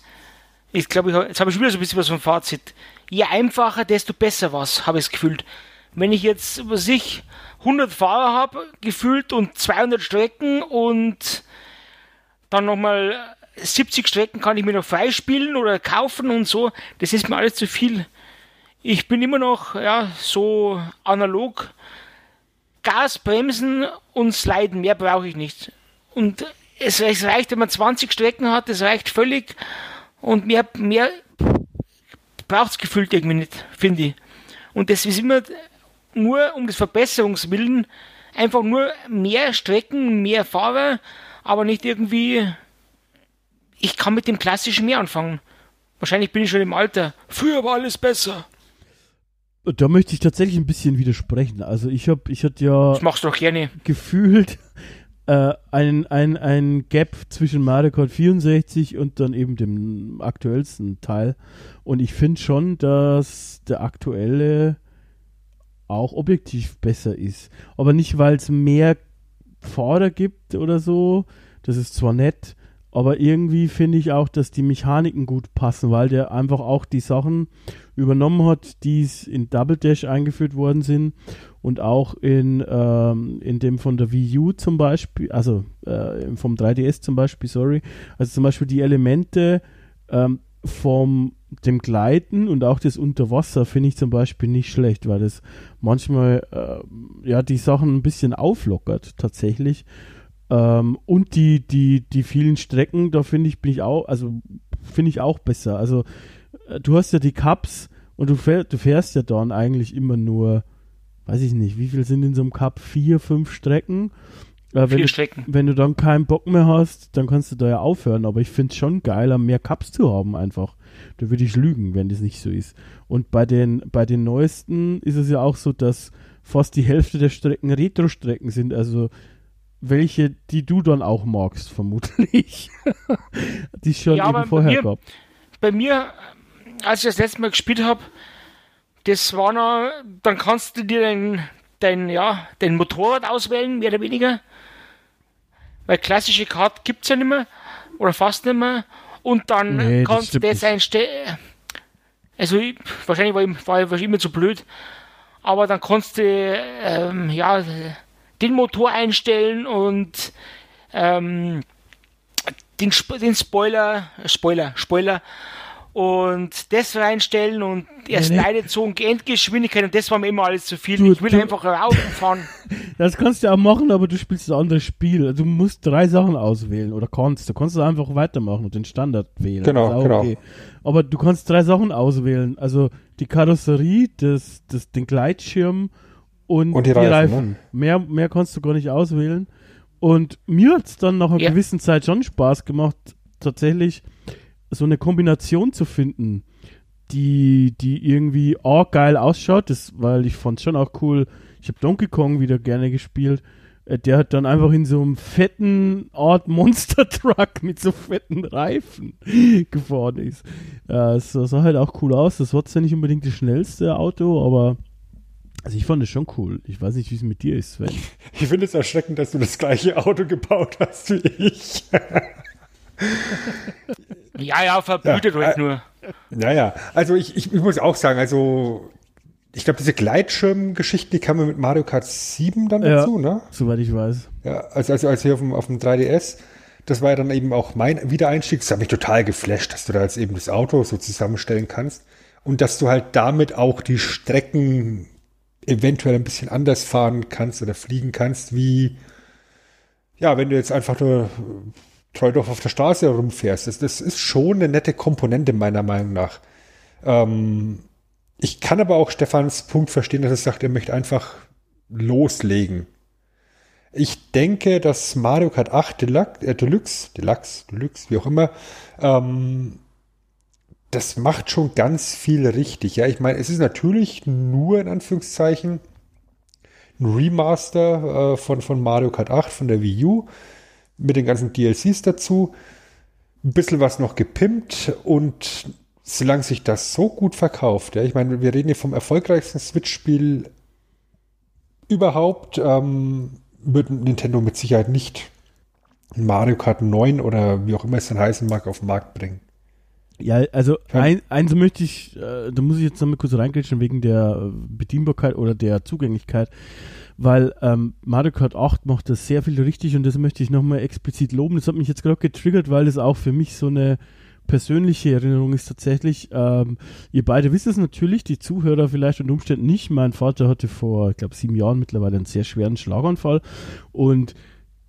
ich glaube, ich, jetzt habe ich schon wieder so ein bisschen was vom Fazit. Je einfacher, desto besser was, habe ich es gefühlt. Wenn ich jetzt, was ich, 100 Fahrer habe, gefühlt und 200 Strecken und dann nochmal 70 Strecken kann ich mir noch freispielen oder kaufen und so, das ist mir alles zu viel. Ich bin immer noch, ja, so analog. Gas, Bremsen und Sliden, mehr brauche ich nicht. Und es, es reicht, wenn man 20 Strecken hat, das reicht völlig. Und mehr, mehr braucht es gefühlt irgendwie nicht, finde ich. Und das ist immer nur um des Verbesserungswillen einfach nur mehr Strecken, mehr Fahrer, aber nicht irgendwie. Ich kann mit dem Klassischen mehr anfangen. Wahrscheinlich bin ich schon im Alter. Früher war alles besser. Da möchte ich tatsächlich ein bisschen widersprechen. Also ich habe, ich hatte ja machst du doch gerne. gefühlt [LAUGHS] äh, ein, ein, ein Gap zwischen Mario Kart 64 und dann eben dem aktuellsten Teil. Und ich finde schon, dass der aktuelle auch objektiv besser ist. Aber nicht, weil es mehr Fahrer gibt oder so. Das ist zwar nett, aber irgendwie finde ich auch, dass die Mechaniken gut passen, weil der einfach auch die Sachen übernommen hat, die in Double Dash eingeführt worden sind und auch in, ähm, in dem von der Wii U zum Beispiel, also äh, vom 3DS zum Beispiel, sorry, also zum Beispiel die Elemente ähm, vom dem Gleiten und auch das Unterwasser finde ich zum Beispiel nicht schlecht, weil das manchmal äh, ja die Sachen ein bisschen auflockert tatsächlich. Ähm, und die, die, die vielen Strecken, da finde ich, bin ich auch, also finde ich auch besser. Also äh, du hast ja die Cups und du, fähr, du fährst ja dann eigentlich immer nur, weiß ich nicht, wie viel sind in so einem Cup? Vier, fünf Strecken. Ja, wenn, du, Strecken. wenn du dann keinen Bock mehr hast, dann kannst du da ja aufhören. Aber ich finde es schon geiler, mehr Cups zu haben einfach. Da würde ich lügen, wenn das nicht so ist. Und bei den, bei den neuesten ist es ja auch so, dass fast die Hälfte der Strecken Retro-Strecken sind. Also welche, die du dann auch magst, vermutlich. [LAUGHS] die es schon Ja, eben aber bei vorher mir- gab. Bei mir, als ich das letzte Mal gespielt habe, das war noch, dann kannst du dir dein, dein, ja, dein Motorrad auswählen, mehr oder weniger. Weil klassische Kart gibt es ja nicht mehr. Oder fast nicht mehr. Und dann Nee, das kannst du das nicht. einstellen. Also, ich, wahrscheinlich war ich, war ich immer zu blöd. Aber dann kannst du, ähm, ja, den Motor einstellen und, ähm, den, den Spoiler, Spoiler, Spoiler und das reinstellen und erst Nee, nee. Leidezone, Endgeschwindigkeit und das war mir immer alles zu viel. Du- ich will du- einfach Auto fahren. [LAUGHS] Das kannst du auch machen, aber du spielst ein anderes Spiel. Also Du musst drei Sachen auswählen oder kannst. Du kannst einfach weitermachen und den Standard wählen. Genau, genau. Aber du kannst drei Sachen auswählen. Also die Karosserie, das, das, den Gleitschirm und, Und die Reifen, ne? Mehr, mehr kannst du gar nicht auswählen. Und mir hat es dann nach einer Ja. gewissen Zeit schon Spaß gemacht, tatsächlich so eine Kombination zu finden, die, die irgendwie auch geil ausschaut, das, weil ich fand schon auch cool. Ich habe Donkey Kong wieder gerne gespielt. Äh, Der hat dann einfach in so einem fetten Art Monster Truck mit so fetten Reifen [LAUGHS] gefahren ist. Äh, es sah halt auch cool aus. Das war zwar nicht unbedingt das schnellste Auto, aber also ich fand es schon cool. Ich weiß nicht, wie es mit dir ist, Sven. [LAUGHS] Ich finde es erschreckend, dass du das gleiche Auto gebaut hast wie ich. [LAUGHS] Ja, ja, verblüht Ja, halt äh, nur. Naja, also ich, ich, ich muss auch sagen, also ich glaube, diese Gleitschirmgeschichten, die kamen mit Mario Kart 7 dann Ja. dazu, ne? Soweit ich weiß. Ja, also, also als hier auf dem, auf dem 3DS, das war ja dann eben auch mein Wiedereinstieg. Das hat mich total geflasht, dass du da jetzt eben das Auto so zusammenstellen kannst und dass du halt damit auch die Strecken eventuell ein bisschen anders fahren kannst oder fliegen kannst, wie ja, wenn du jetzt einfach nur treu doch auf der Straße rumfährst. Das, das ist schon eine nette Komponente meiner Meinung nach. Ähm, ich kann aber auch Stefans Punkt verstehen, dass er sagt, er möchte einfach loslegen. Ich denke, dass Mario Kart 8 Deluxe, äh, Deluxe, Deluxe, Deluxe, wie auch immer, ähm, das macht schon ganz viel richtig. Ja, ich meine, es ist natürlich nur in Anführungszeichen ein Remaster äh, von, von Mario Kart 8 von der Wii U mit den ganzen DLCs dazu. Ein bisschen was noch gepimpt und solange sich das so gut verkauft, ja, ich meine, wir reden hier vom erfolgreichsten Switch-Spiel überhaupt, ähm, wird Nintendo mit Sicherheit nicht Mario Kart 9 oder wie auch immer es dann heißen mag, auf den Markt bringen. Ja, also ein, eins möchte ich, äh, da muss ich jetzt nochmal kurz reingrätschen wegen der Bedienbarkeit oder der Zugänglichkeit, weil ähm, Mario Kart 8 macht das sehr viel richtig und das möchte ich nochmal explizit loben. Das hat mich jetzt gerade getriggert, weil das auch für mich so eine persönliche Erinnerung ist tatsächlich. Ähm, ihr beide wisst es natürlich, die Zuhörer vielleicht unter Umständen nicht. Mein Vater hatte vor, ich glaube, sieben Jahren mittlerweile einen sehr schweren Schlaganfall und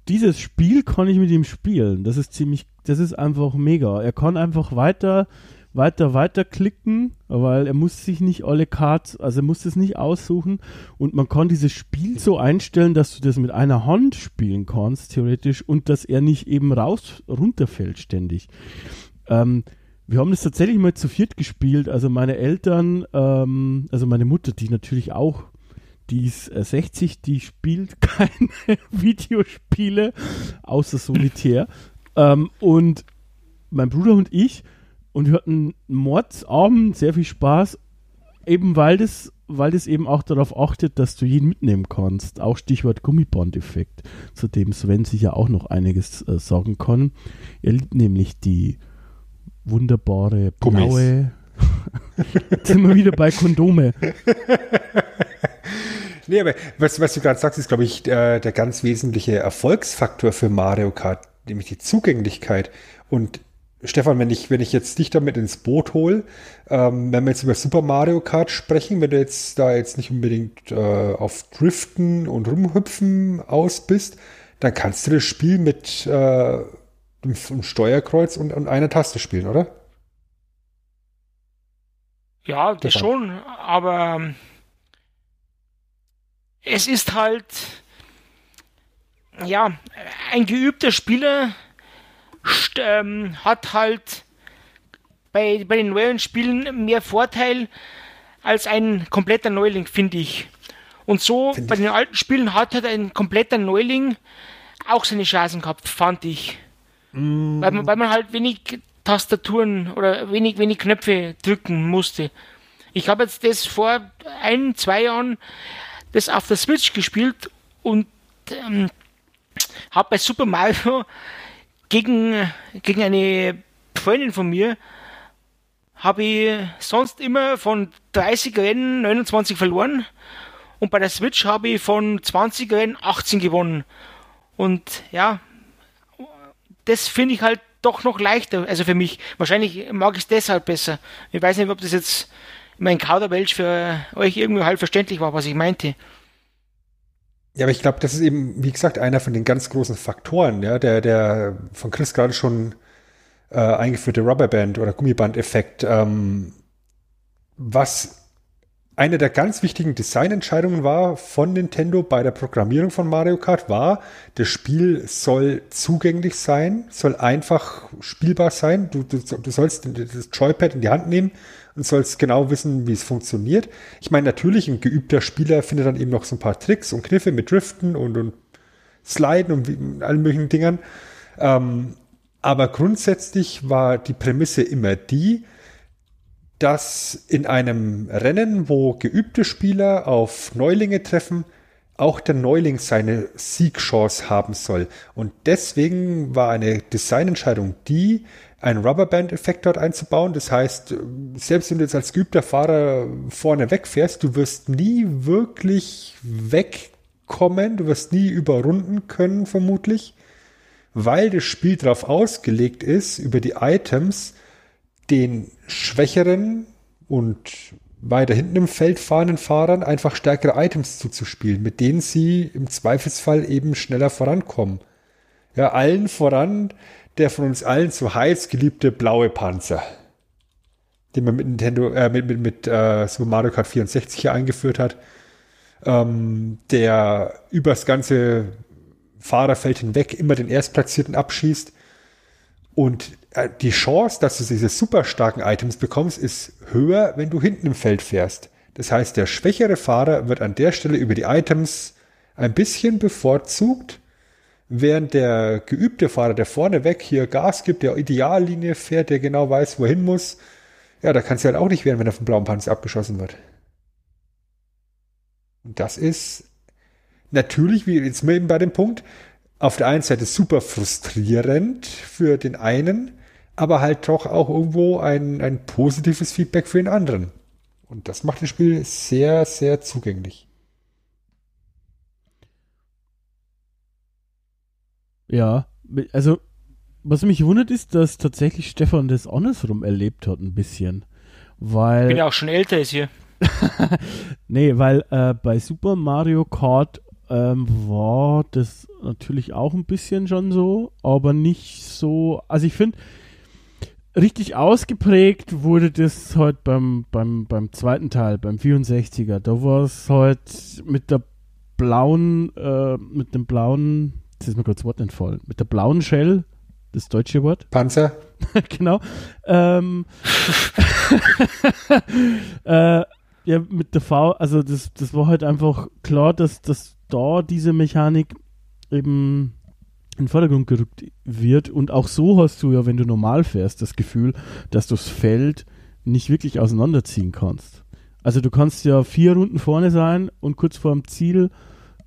dieses Spiel kann ich mit ihm spielen. Das ist ziemlich, das ist einfach mega. Er kann einfach weiter, weiter, weiter klicken, weil er muss sich nicht alle Cards, also er muss es nicht aussuchen und man kann dieses Spiel so einstellen, dass du das mit einer Hand spielen kannst, theoretisch, und dass er nicht eben raus, runterfällt ständig. Ähm, wir haben das tatsächlich mal zu viert gespielt, also meine Eltern, ähm, also meine Mutter, die natürlich auch die ist äh, 60, die spielt [LAUGHS] keine Videospiele außer Solitär. ähm, und mein Bruder und ich, und wir hatten Mordsabend sehr viel Spaß, eben weil das, weil das eben auch darauf achtet, dass du jeden mitnehmen kannst. Auch Stichwort Gummiband-Effekt, zu dem Sven sicher auch noch einiges äh, sagen kann. Er liebt nämlich die wunderbare blaue. [LAUGHS] Jetzt sind wir wieder bei Kondome. [LAUGHS] Nee, aber was, was du gerade sagst, ist, glaube ich, der, der ganz wesentliche Erfolgsfaktor für Mario Kart, nämlich die Zugänglichkeit. Und Stefan, wenn ich, wenn ich jetzt dich damit ins Boot hole, ähm, wenn wir jetzt über Super Mario Kart sprechen, wenn du jetzt da jetzt nicht unbedingt äh, auf Driften und Rumhüpfen aus bist, dann kannst du das Spiel mit äh, dem, Steuerkreuz und, und einer Taste spielen, oder? Ja, das Stefan. schon, aber ähm, es ist halt, ja, ein geübter Spieler ähm, hat halt bei, bei den neuen Spielen mehr Vorteil als ein kompletter Neuling, finde ich. Und so find bei den alten Spielen hat halt ein kompletter Neuling auch seine Chancen gehabt, fand ich. Mm. Weil, man, weil man halt wenig Tastaturen oder wenig, wenig Knöpfe drücken musste. Ich habe jetzt das vor ein, zwei Jahren das auf der Switch gespielt und ähm, habe bei Super Mario gegen, gegen eine Freundin von mir habe ich sonst immer von 30 Rennen 29 verloren und bei der Switch habe ich von 20 Rennen 18 gewonnen. Und ja, das finde ich halt doch noch leichter, also für mich. Wahrscheinlich mag ich es deshalb besser. Ich weiß nicht, ob das jetzt mein Kauderwelsch für euch irgendwie halb verständlich war, was ich meinte. Ja, aber ich glaube, das ist eben, wie gesagt, einer von den ganz großen Faktoren, ja, der, der von Chris gerade schon äh, eingeführte Rubberband oder Gummiband-Effekt, ähm, was eine der ganz wichtigen Designentscheidungen war von Nintendo bei der Programmierung von Mario Kart war, das Spiel soll zugänglich sein, soll einfach spielbar sein. Du, du, du sollst das Joypad in die Hand nehmen und sollst genau wissen, wie es funktioniert. Ich meine, natürlich, ein geübter Spieler findet dann eben noch so ein paar Tricks und Kniffe mit Driften und, und Sliden und, allen möglichen Dingern. Ähm, aber grundsätzlich war die Prämisse immer die, dass in einem Rennen, wo geübte Spieler auf Neulinge treffen, auch der Neuling seine Siegchance haben soll. Und deswegen war eine Designentscheidung die, einen Rubberband-Effekt dort einzubauen. Das heißt, selbst wenn du jetzt als geübter Fahrer vorne wegfährst, du wirst nie wirklich wegkommen, du wirst nie überrunden können, vermutlich, weil das Spiel darauf ausgelegt ist, über die Items den schwächeren und weiter hinten im Feld fahrenden Fahrern einfach stärkere Items zuzuspielen, mit denen sie im Zweifelsfall eben schneller vorankommen. Ja, allen voran der von uns allen so heiß geliebte blaue Panzer, den man mit Nintendo, äh, mit, mit, mit äh, Super Mario Kart 64 hier eingeführt hat, ähm, der übers ganze Fahrerfeld hinweg immer den Erstplatzierten abschießt und äh, die Chance, dass du diese super starken Items bekommst, ist höher, wenn du hinten im Feld fährst. Das heißt, der schwächere Fahrer wird an der Stelle über die Items ein bisschen bevorzugt, während der geübte Fahrer, der vorne weg hier Gas gibt, der Ideallinie fährt, der genau weiß, wohin muss, ja, da kannst du halt auch nicht werden, wenn er vom blauen Panzer abgeschossen wird. Und das ist natürlich, wie jetzt eben bei dem Punkt, auf der einen Seite super frustrierend für den einen, aber halt doch auch irgendwo ein, ein positives Feedback für den anderen. Und das macht das Spiel sehr, sehr zugänglich. Ja, also was mich wundert ist, dass tatsächlich Stefan das andersrum erlebt hat ein bisschen. Weil. Ich bin ja auch schon älter als hier. [LAUGHS] nee, weil äh, bei Super Mario Kart ähm, war das natürlich auch ein bisschen schon so, aber nicht so. Also ich finde, richtig ausgeprägt wurde das halt beim, beim, beim zweiten Teil, beim 64er. Da war es halt mit der blauen, äh, mit dem blauen, jetzt ist mir kurz das Wort entfallen, mit der blauen Shell, das deutsche Wort. Panzer. [LAUGHS] genau. Ähm, [LAUGHS] äh, ja, mit der V, also das, das war halt einfach klar, dass, dass da diese Mechanik eben in den Vordergrund gerückt wird. Und auch so hast du ja, wenn du normal fährst, das Gefühl, dass du das Feld nicht wirklich auseinanderziehen kannst. Also du kannst ja vier Runden vorne sein und kurz vor dem Ziel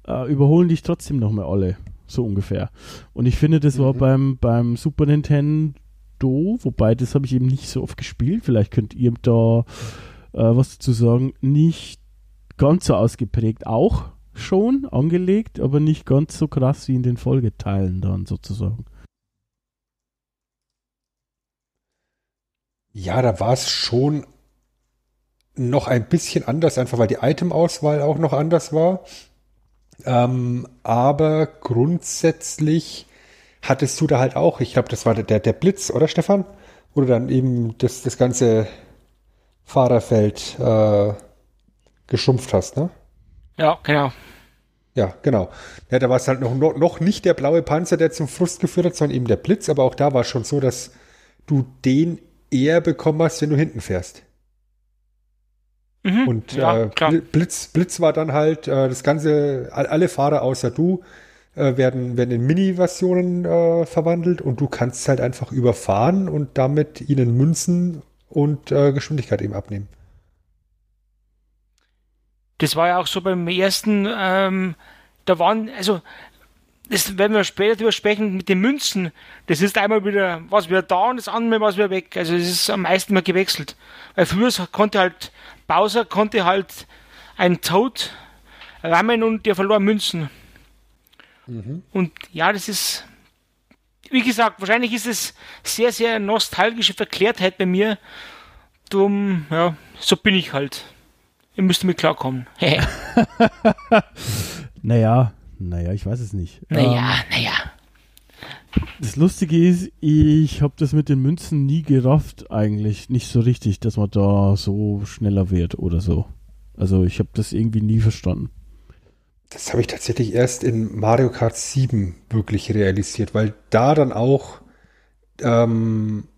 äh, überholen dich trotzdem nochmal alle. So ungefähr. Und ich finde, das mhm. war beim, beim Super Nintendo, wobei das habe ich eben nicht so oft gespielt. Vielleicht könnt ihr da äh, was zu sagen, nicht ganz so ausgeprägt. Auch schon angelegt, aber nicht ganz so krass wie in den Folgeteilen dann sozusagen. Ja, da war es schon noch ein bisschen anders, einfach weil die Itemauswahl auch noch anders war. Ähm, aber grundsätzlich hattest du da halt auch, ich glaube, das war der, der Blitz, oder Stefan? Wo du dann eben das, das ganze Fahrerfeld äh, geschumpft hast, ne? Ja, genau. Ja, genau. Ja, da war es halt noch, noch, noch nicht der blaue Panzer, der zum Frust geführt hat, sondern eben der Blitz. Aber auch da war es schon so, dass du den eher bekommen hast, wenn du hinten fährst. Mhm, Und ja, äh, Blitz, Blitz war dann halt äh, das Ganze, all- alle Fahrer außer du äh, werden, werden in Mini-Versionen äh, verwandelt und du kannst halt einfach überfahren und damit ihnen Münzen und äh, Geschwindigkeit eben abnehmen. Das war ja auch so beim ersten, ähm, da waren, also, das werden wir später drüber sprechen mit den Münzen. Das ist einmal wieder was wieder da und das andere was wieder weg. Also es ist am meisten mal gewechselt. Weil früher konnte halt, Bowser konnte halt ein Toad rammen und der verlor Münzen. Und ja, das ist, wie gesagt, wahrscheinlich ist es sehr, sehr nostalgische Verklärtheit bei mir. Drum, ja, so bin ich halt. Ihr müsst mit klarkommen. [LAUGHS] [LAUGHS] Naja, naja, ich weiß es nicht. naja, naja. Das Lustige ist, ich habe das mit den Münzen nie gerafft, eigentlich nicht so richtig, dass man da so schneller wird oder so. Also ich habe das irgendwie nie verstanden. Das habe ich tatsächlich erst in Mario Kart 7 wirklich realisiert, weil da dann auch ähm,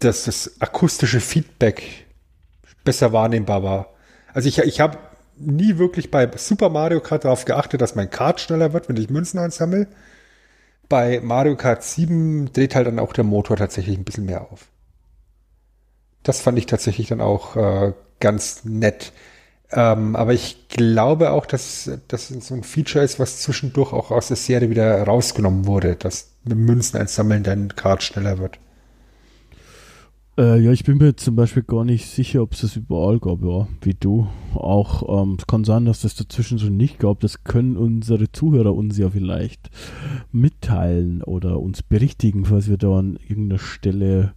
dass das akustische Feedback besser wahrnehmbar war. Also ich, ich habe nie wirklich bei Super Mario Kart darauf geachtet, dass mein Kart schneller wird, wenn ich Münzen einsammle. Bei Mario Kart 7 dreht halt dann auch der Motor tatsächlich ein bisschen mehr auf. Das fand ich tatsächlich dann auch äh, ganz nett. Ähm, aber ich glaube auch, dass das so ein Feature ist, was zwischendurch auch aus der Serie wieder rausgenommen wurde, dass mit Münzen einsammeln dein Kart schneller wird. Äh, ja, ich bin mir zum Beispiel gar nicht sicher, ob es das überall gab, ja, wie du. Auch, ähm, es kann sein, dass das dazwischen so nicht gab. Das können unsere Zuhörer uns ja vielleicht mitteilen oder uns berichtigen, falls wir da an irgendeiner Stelle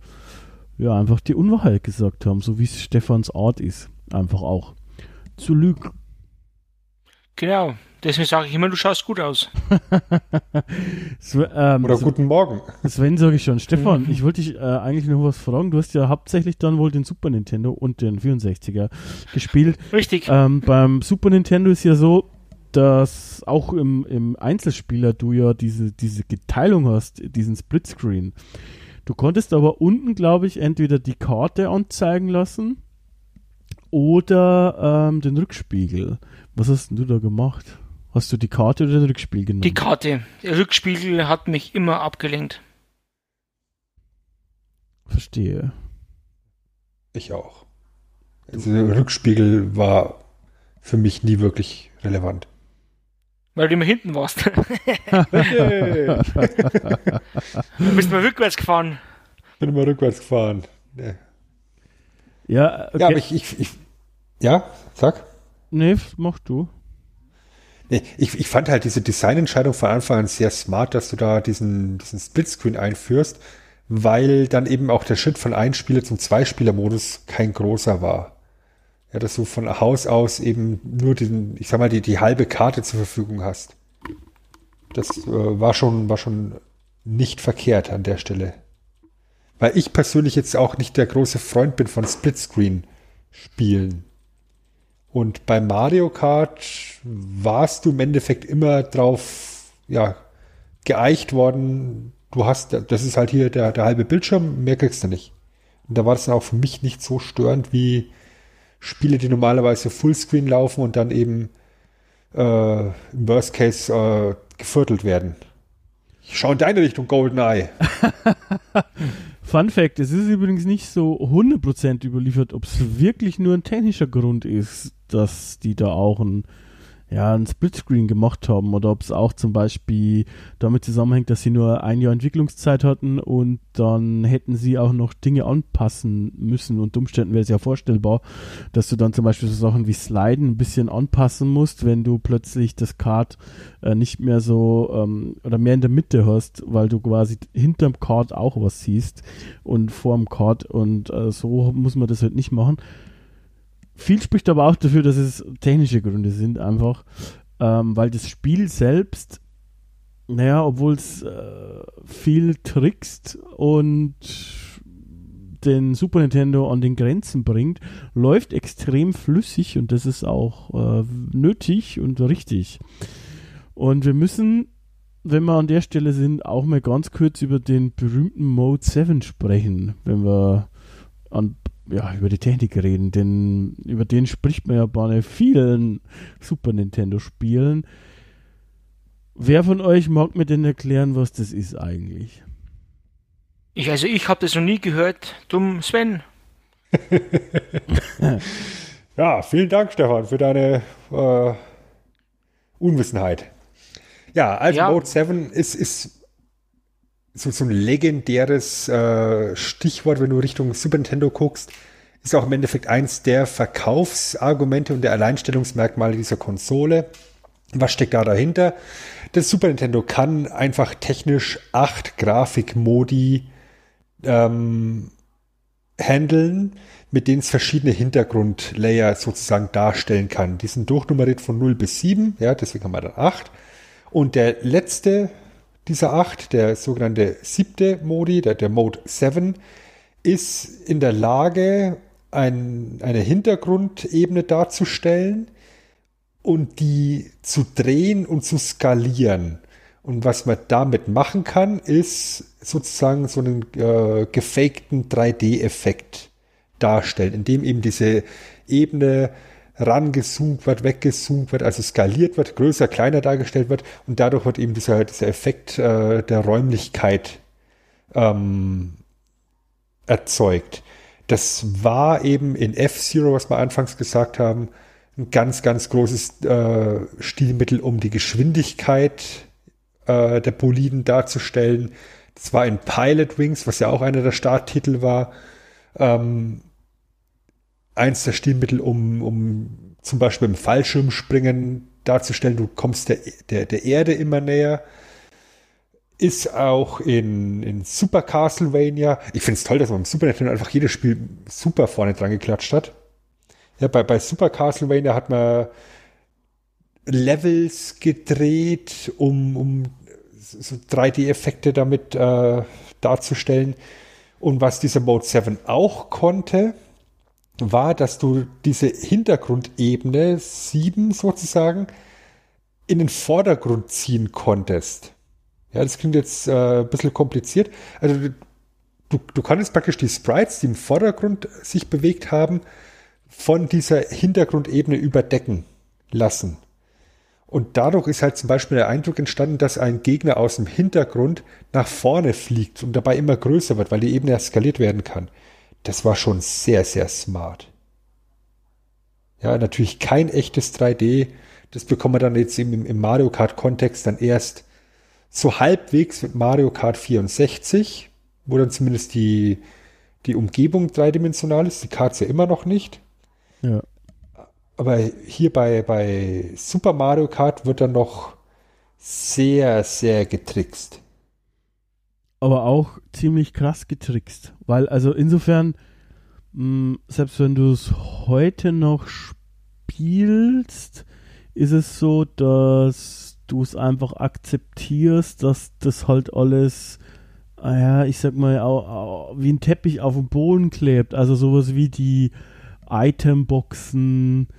ja einfach die Unwahrheit gesagt haben, so wie es Stefans Art ist. Einfach auch zu lügen. Genau. Deswegen sage ich immer, du schaust gut aus. [LAUGHS] Sven, ähm, Oder guten Morgen. Sven sage ich schon. Stefan, ich wollte dich äh, eigentlich noch was fragen. Du hast ja hauptsächlich dann wohl den Super Nintendo und den 64er gespielt. Richtig. Ähm, beim Super Nintendo ist ja so, dass auch im, im Einzelspieler du ja diese, diese Geteilung hast, diesen Splitscreen. Du konntest aber unten, glaube ich, entweder die Karte anzeigen lassen oder ähm, den Rückspiegel. Was hast denn du da gemacht? Hast du die Karte oder den Rückspiegel genommen? Die Karte. Der Rückspiegel hat mich immer abgelenkt. Verstehe. Ich auch. Also der Rückspiegel war für mich nie wirklich relevant. Weil du immer hinten warst. [LAUGHS] du bist mal rückwärts gefahren. Bin immer rückwärts gefahren. Ja, Ja, okay. ja aber ich, ich, ich, ja, sag. nee, mach du. Ich, ich fand halt diese Designentscheidung von Anfang an sehr smart, dass du da diesen, diesen Splitscreen einführst, weil dann eben auch der Schritt von Einspieler zum Zweispieler-Modus kein großer war. Ja, dass du von Haus aus eben nur den, ich sag mal, die, die halbe Karte zur Verfügung hast. Das äh, war schon, war schon nicht verkehrt an der Stelle. Weil ich persönlich jetzt auch nicht der große Freund bin von Splitscreen-Spielen. Und bei Mario Kart warst du im Endeffekt immer drauf, ja, geeicht worden. Du hast, das ist halt hier der, der halbe Bildschirm, mehr kriegst du nicht. Und da war das dann auch für mich nicht so störend wie Spiele, die normalerweise Fullscreen laufen und dann eben äh, im Worst Case äh, geviertelt werden. Ich schau in deine Richtung, GoldenEye. [LAUGHS] Fun Fact, es ist übrigens nicht so 100% überliefert, ob es wirklich nur ein technischer Grund ist, dass die da auch ein, ja, ein Splitscreen gemacht haben oder ob es auch zum Beispiel damit zusammenhängt, dass sie nur ein Jahr Entwicklungszeit hatten und dann hätten sie auch noch Dinge anpassen müssen. Unter Umständen wäre es ja vorstellbar, dass du dann zum Beispiel so Sachen wie Sliden ein bisschen anpassen musst, wenn du plötzlich das Kart äh, nicht mehr so ähm, oder mehr in der Mitte hast, weil du quasi hinterm Kart auch was siehst und vorm Kart und äh, so muss man das halt nicht machen. Viel spricht aber auch dafür, dass es technische Gründe sind, einfach, ähm, weil das Spiel selbst, naja, obwohl es äh, viel trickst und den Super Nintendo an den Grenzen bringt, läuft extrem flüssig und das ist auch äh, nötig und richtig. Und wir müssen, wenn wir an der Stelle sind, auch mal ganz kurz über den berühmten Mode 7 sprechen, wenn wir an, ja, über die Technik reden, denn über den spricht man ja bei vielen Super Nintendo Spielen. Wer von euch mag mir denn erklären, was das ist eigentlich? Ich, also ich habe das noch nie gehört. Dumm Sven. [LAUGHS] ja, vielen Dank, Stefan, für deine äh, Unwissenheit. Ja, also ja. Mode 7 ist, ist so, so ein legendäres äh, Stichwort, wenn du Richtung Super Nintendo guckst. Ist auch im Endeffekt eins der Verkaufsargumente und der Alleinstellungsmerkmale dieser Konsole. Was steckt da dahinter? Das Super Nintendo kann einfach technisch acht Grafikmodi ähm, handeln, mit denen es verschiedene Hintergrundlayer sozusagen darstellen kann. Die sind durchnummeriert von 0 bis 7, ja, deswegen haben wir dann 8. Und der letzte dieser 8, der sogenannte siebte Modi, der, der Mode 7, ist in der Lage, ein, eine Hintergrundebene darzustellen, und die zu drehen und zu skalieren. Und was man damit machen kann, ist sozusagen so einen äh, gefakten 3D-Effekt darstellen, indem eben diese Ebene rangezoomt wird, weggezoomt wird, also skaliert wird, größer, kleiner dargestellt wird und dadurch wird eben dieser, dieser Effekt äh, der Räumlichkeit ähm, erzeugt. Das war eben in F-Zero, was wir anfangs gesagt haben, ein ganz, ganz großes äh, Stilmittel, um die Geschwindigkeit äh, der Boliden darzustellen. Das war in Pilot Wings, was ja auch einer der Starttitel war. Ähm, eins der Stilmittel, um, um zum Beispiel im Fallschirmspringen darzustellen, du kommst der, der, der Erde immer näher. Ist auch in, in Super Castlevania. Ich finde es toll, dass man im Super Nintendo einfach jedes Spiel super vorne dran geklatscht hat. Ja, bei, bei Super Castlevania hat man Levels gedreht, um, um so 3D-Effekte damit äh, darzustellen. Und was dieser Mode 7 auch konnte, war, dass du diese Hintergrundebene 7 sozusagen in den Vordergrund ziehen konntest. Ja, das klingt jetzt äh, ein bisschen kompliziert. Also du, du kannst praktisch die Sprites, die im Vordergrund sich bewegt haben, von dieser Hintergrundebene überdecken lassen. Und dadurch ist halt zum Beispiel der Eindruck entstanden, dass ein Gegner aus dem Hintergrund nach vorne fliegt und dabei immer größer wird, weil die Ebene skaliert werden kann. Das war schon sehr, sehr smart. Ja, natürlich kein echtes 3D. Das bekommen wir dann jetzt im, im Mario Kart-Kontext dann erst so halbwegs mit Mario Kart 64, wo dann zumindest die, die Umgebung dreidimensional ist. Die Karts ja immer noch nicht. Ja. Aber hier bei, bei Super Mario Kart wird dann noch sehr, sehr getrickst. Aber auch ziemlich krass getrickst. Weil, also insofern, mh, hm, selbst wenn du es heute noch spielst, ist es so, dass du es einfach akzeptierst, dass das halt alles, ja, ich sag mal, auch, auch, wie ein Teppich auf dem Boden klebt. Also sowas wie die Itemboxen,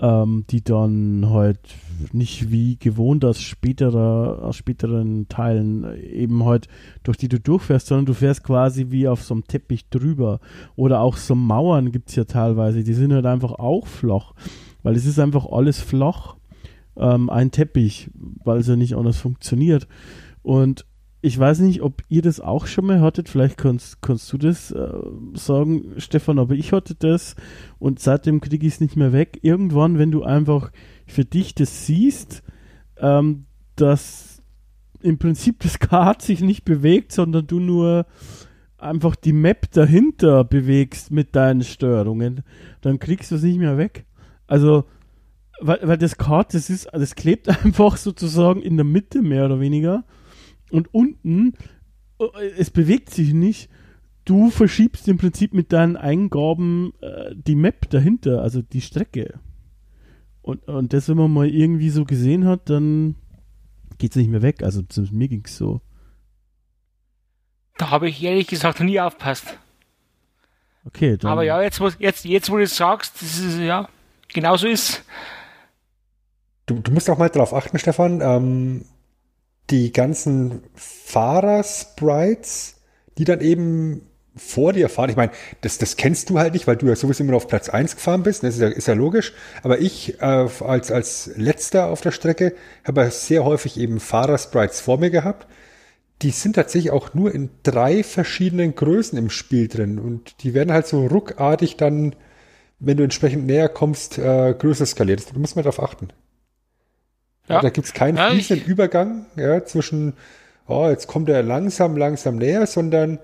ähm, die dann halt nicht wie gewohnt aus, späterer, aus späteren Teilen eben halt durch die du durchfährst, sondern du fährst quasi wie auf so einem Teppich drüber. Oder auch so Mauern gibt es ja teilweise, die sind halt einfach auch flach, weil es ist einfach alles flach, ähm, ein Teppich, weil es ja nicht anders funktioniert. Und ich weiß nicht, ob ihr das auch schon mal hattet. Vielleicht kannst, kannst du das äh, sagen, Stefan, aber ich hatte das und seitdem kriege ich es nicht mehr weg. Irgendwann, wenn du einfach für dich das siehst, ähm, dass im Prinzip das Kart sich nicht bewegt, sondern du nur einfach die Map dahinter bewegst mit deinen Steuerungen, dann kriegst du es nicht mehr weg. Also, weil, weil das Kart, das ist, das klebt [LAUGHS] einfach sozusagen in der Mitte mehr oder weniger und unten, äh, es bewegt sich nicht. Du verschiebst im Prinzip mit deinen Eingaben äh, die Map dahinter, also die Strecke. Und, und das, wenn man mal irgendwie so gesehen hat, dann geht es nicht mehr weg. Also zumindest mir ging es so. Da habe ich ehrlich gesagt nie aufpasst. Okay, dann. Aber ja, jetzt, wo- jetzt, jetzt wo du es sagst, das ist, ja, genau so ist. Du, du musst auch mal drauf achten, Stefan, ähm, die ganzen Fahrer-Sprites, die dann eben vor dir fahren. Ich meine, das, das kennst du halt nicht, weil du ja sowieso immer auf Platz 1 gefahren bist. Das ist ja, ist ja logisch. Aber ich äh, als, als letzter auf der Strecke habe sehr häufig eben Fahrer-Sprites vor mir gehabt. Die sind tatsächlich auch nur in drei verschiedenen Größen im Spiel drin. Und die werden halt so ruckartig dann, wenn du entsprechend näher kommst, äh, größer skaliert. Du musst mal drauf achten. Ja. Da gibt's keinen Ja, fließenden Übergang ja, zwischen, oh, jetzt kommt er langsam, langsam näher, sondern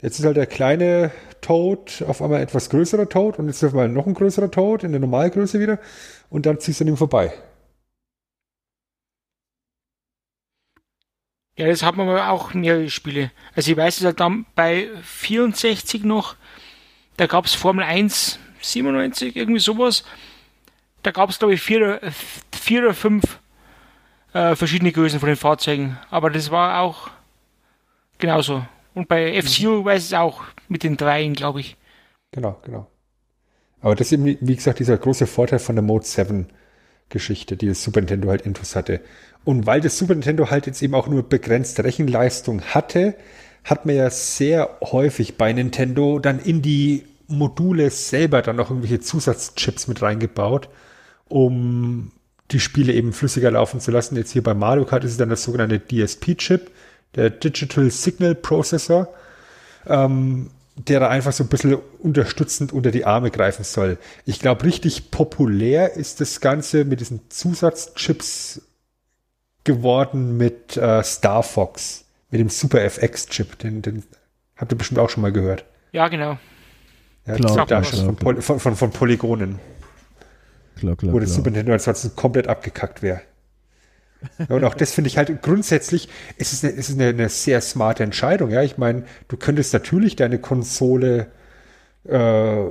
jetzt ist halt der kleine Toad auf einmal etwas größerer Toad und jetzt auf einmal noch ein größerer Toad in der Normalgröße wieder und dann ziehst du an ihm vorbei. Ja, das hat man aber auch mehrere Spiele. Also ich weiß es halt dann bei 64 noch, da gab es Formel 1 97, irgendwie sowas. Da gab es, glaube ich, vier, vier oder fünf äh, verschiedene Größen von den Fahrzeugen. Aber das war auch genauso. Und bei F-Zero weiß es auch mit den dreien, glaube ich. Genau, genau. Aber das ist eben, wie gesagt, dieser große Vorteil von der Mode 7 Geschichte, die das Super Nintendo halt intus hatte. Und weil das Super Nintendo halt jetzt eben auch nur begrenzt Rechenleistung hatte, hat man ja sehr häufig bei Nintendo dann in die Module selber dann noch irgendwelche Zusatzchips mit reingebaut, um die Spiele eben flüssiger laufen zu lassen. Jetzt hier bei Mario Kart ist es dann das sogenannte DSP-Chip, der Digital Signal Processor ähm, der da einfach so ein bisschen unterstützend unter die Arme greifen soll. Ich glaube, richtig populär ist das Ganze mit diesen Zusatzchips geworden mit äh, Star Fox, mit dem Super FX-Chip. Den, den habt ihr bestimmt auch schon mal gehört. Ja, genau. Ja, Klar, Darstellung klar. von, Poly von, von, von Polygonen, klar, klar, wo das klar. Super Nintendo ansonsten komplett abgekackt wäre. Ja, und auch das finde ich halt grundsätzlich, es ist, eine, es ist eine, eine sehr smarte Entscheidung. Ja, ich meine, du könntest natürlich deine Konsole äh,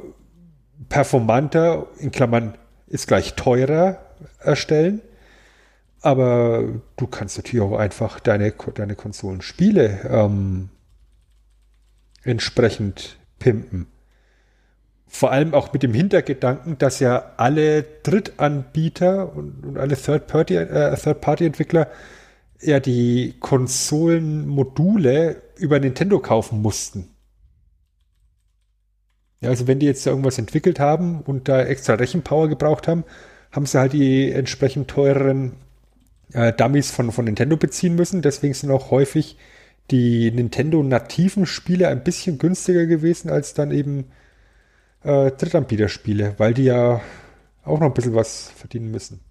performanter, in Klammern ist gleich teurer erstellen, aber du kannst natürlich auch einfach deine, deine Konsolenspiele ähm, entsprechend pimpen. Vor allem auch mit dem Hintergedanken, dass ja alle Drittanbieter und, und alle Third-Party, äh, Third-Party-Entwickler ja die Konsolenmodule über Nintendo kaufen mussten. Ja, also wenn die jetzt irgendwas entwickelt haben und da extra Rechenpower gebraucht haben, haben sie halt die entsprechend teureren äh, Dummies von, von Nintendo beziehen müssen. Deswegen sind auch häufig die Nintendo-nativen Spiele ein bisschen günstiger gewesen als dann eben äh, Drittanbieterspiele, weil die ja auch noch ein bisschen was verdienen müssen.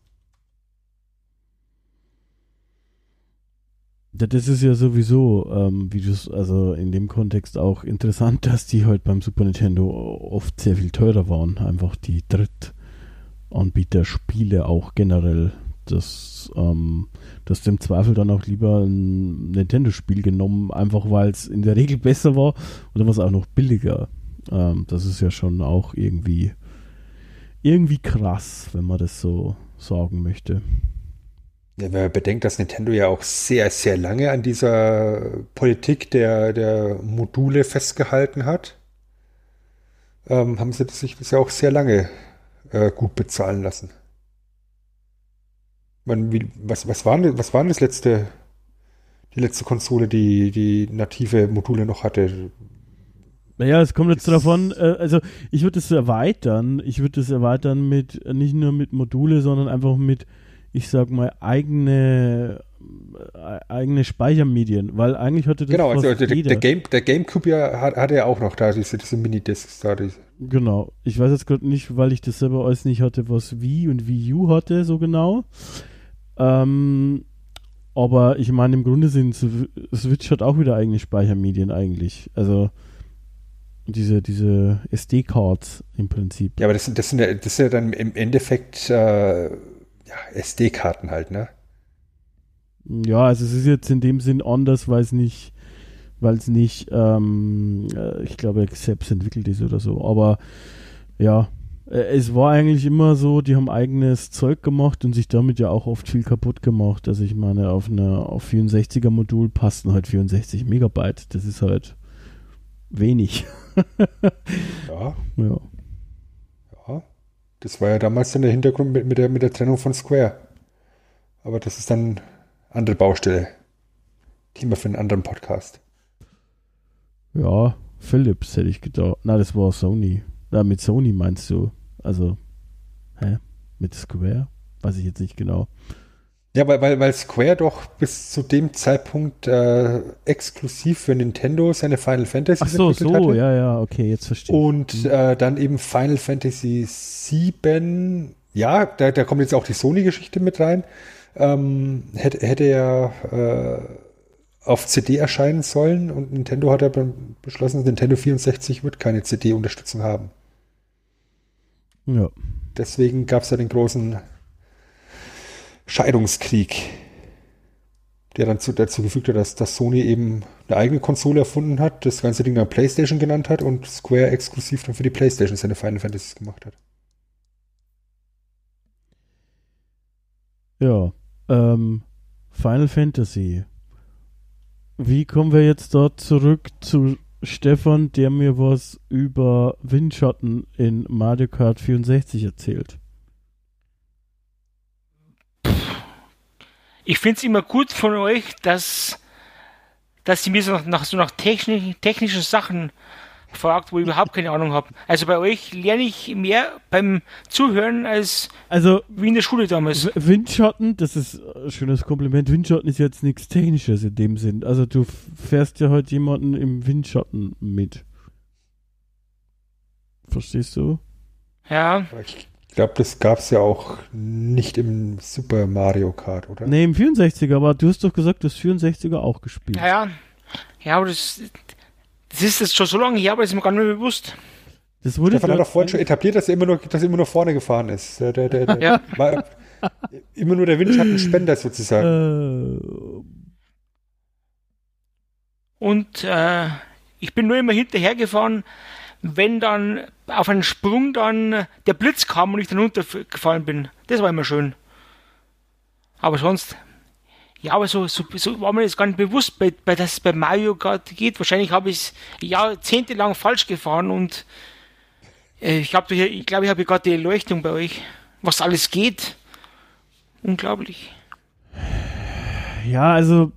Das ist ja sowieso, ähm, wie du es, also in dem Kontext auch interessant, dass die halt beim Super Nintendo oft sehr viel teurer waren. Einfach die Drittanbieter-Spiele auch generell. Das, ähm, dass du im Zweifel dann auch lieber ein Nintendo-Spiel genommen, einfach weil es in der Regel besser war oder was auch noch billiger. Ähm, das ist ja schon auch irgendwie, irgendwie krass, wenn man das so sagen möchte. Ja, wenn man bedenkt, dass Nintendo ja auch sehr, sehr lange an dieser Politik der, der Module festgehalten hat, ähm, haben sie sich ja auch sehr lange äh, gut bezahlen lassen. Man, wie, was, was, war denn, was war denn das letzte, die letzte Konsole, die die native Module noch hatte? Naja, es kommt jetzt davon, äh, also ich würde es erweitern. Ich würde es erweitern mit, äh, nicht nur mit Module, sondern einfach mit, ich sag mal, eigene, äh, eigene Speichermedien, weil eigentlich hatte das Genau, also der, der, Game, der Gamecube ja, hat, hatte ja auch noch da diese, diese Minidiscs da. Die, Genau. Ich weiß jetzt gerade nicht, weil ich das selber alles nicht hatte, was Wii und Wii U hatte, so genau. Ähm, aber ich meine, im Grunde sind Sw- Switch hat auch wieder eigene Speichermedien eigentlich. Also diese, diese SD-Cards im Prinzip. ja, aber das, sind- das, sind ja, das ist ja dann im Endeffekt äh, ja, SD-Karten halt, ne? Ja, also es ist jetzt in dem Sinn anders, weil es nicht, weil es nicht, ähm, äh, ich glaube, selbst entwickelt ist oder so. Aber ja, äh, es war eigentlich immer so, die haben eigenes Zeug gemacht und sich damit ja auch oft viel kaputt gemacht. Also ich meine, auf einer auf 64er Modul passten halt 64 Megabyte. Das ist halt wenig. [LAUGHS] Ja, Ja. ja. Das war ja damals dann der Hintergrund mit, mit, der, mit der Trennung von Square. Aber das ist dann andere Baustelle. Thema für einen anderen Podcast. Ja, Philips hätte ich gedacht. Na, das war Sony. Na, mit Sony meinst du? Also, hä? Mit Square? Weiß ich jetzt nicht genau. Ja, weil, weil, weil Square doch bis zu dem Zeitpunkt äh, exklusiv für Nintendo seine Final Fantasy Ach so, entwickelt so, hatte. ja, ja, okay, jetzt verstehe ich. Und äh, dann eben Final Fantasy VII. Ja, da, da kommt jetzt auch die Sony-Geschichte mit rein. Ähm, hätte, hätte ja äh, auf CD erscheinen sollen und Nintendo hat aber beschlossen, Nintendo 64 wird keine CD-Unterstützung haben. Ja. Deswegen gab es ja den großen Scheidungskrieg, der dann zu, dazu gefügt hat, dass, dass Sony eben eine eigene Konsole erfunden hat, das ganze Ding dann PlayStation genannt hat und Square exklusiv dann für die PlayStation seine Final Fantasies gemacht hat. Ja. Ähm, Final Fantasy. Wie kommen wir jetzt dort zurück zu Stefan, der mir was über Windschatten in Mario Kart 64 erzählt? Ich finde es immer gut von euch, dass, dass ihr mir so nach, nach, so nach technisch, technischen Sachen fragt, wo ich überhaupt keine Ahnung habe. Also bei euch lerne ich mehr beim Zuhören als Also, wie in der Schule damals. Windschatten, das ist ein schönes Kompliment. Windschatten ist jetzt nichts Technisches in dem Sinn. Also, du fährst ja heute jemanden im Windschatten mit. Verstehst du? Ja, ich glaube, das gab es ja auch nicht im Super Mario Kart, oder? Nee, im 64er, aber du hast doch gesagt, du hast 64er auch gespielt. ja, ja. Ja, aber das, das ist jetzt schon so lange her, aber das ist mir gar nicht mehr bewusst. Das wurde Stefan hat auch vorhin schon etabliert, dass er immer nur, dass er immer nur vorne gefahren ist. Der, der, der, der Ja. war immer nur der Windschattenspender sozusagen. äh, Und äh, ich bin nur immer hinterhergefahren, wenn dann auf einen Sprung dann der Blitz kam und ich dann runtergefallen bin. Das war immer schön. Aber sonst, ja, aber so, so, so war mir das gar nicht bewusst, bei, bei dass es bei Mario Kart geht. Wahrscheinlich habe ich es jahrzehntelang falsch gefahren und äh, ich glaube, ich, glaub, ich habe gerade die Erleuchtung bei euch, was alles geht. Unglaublich. ja, also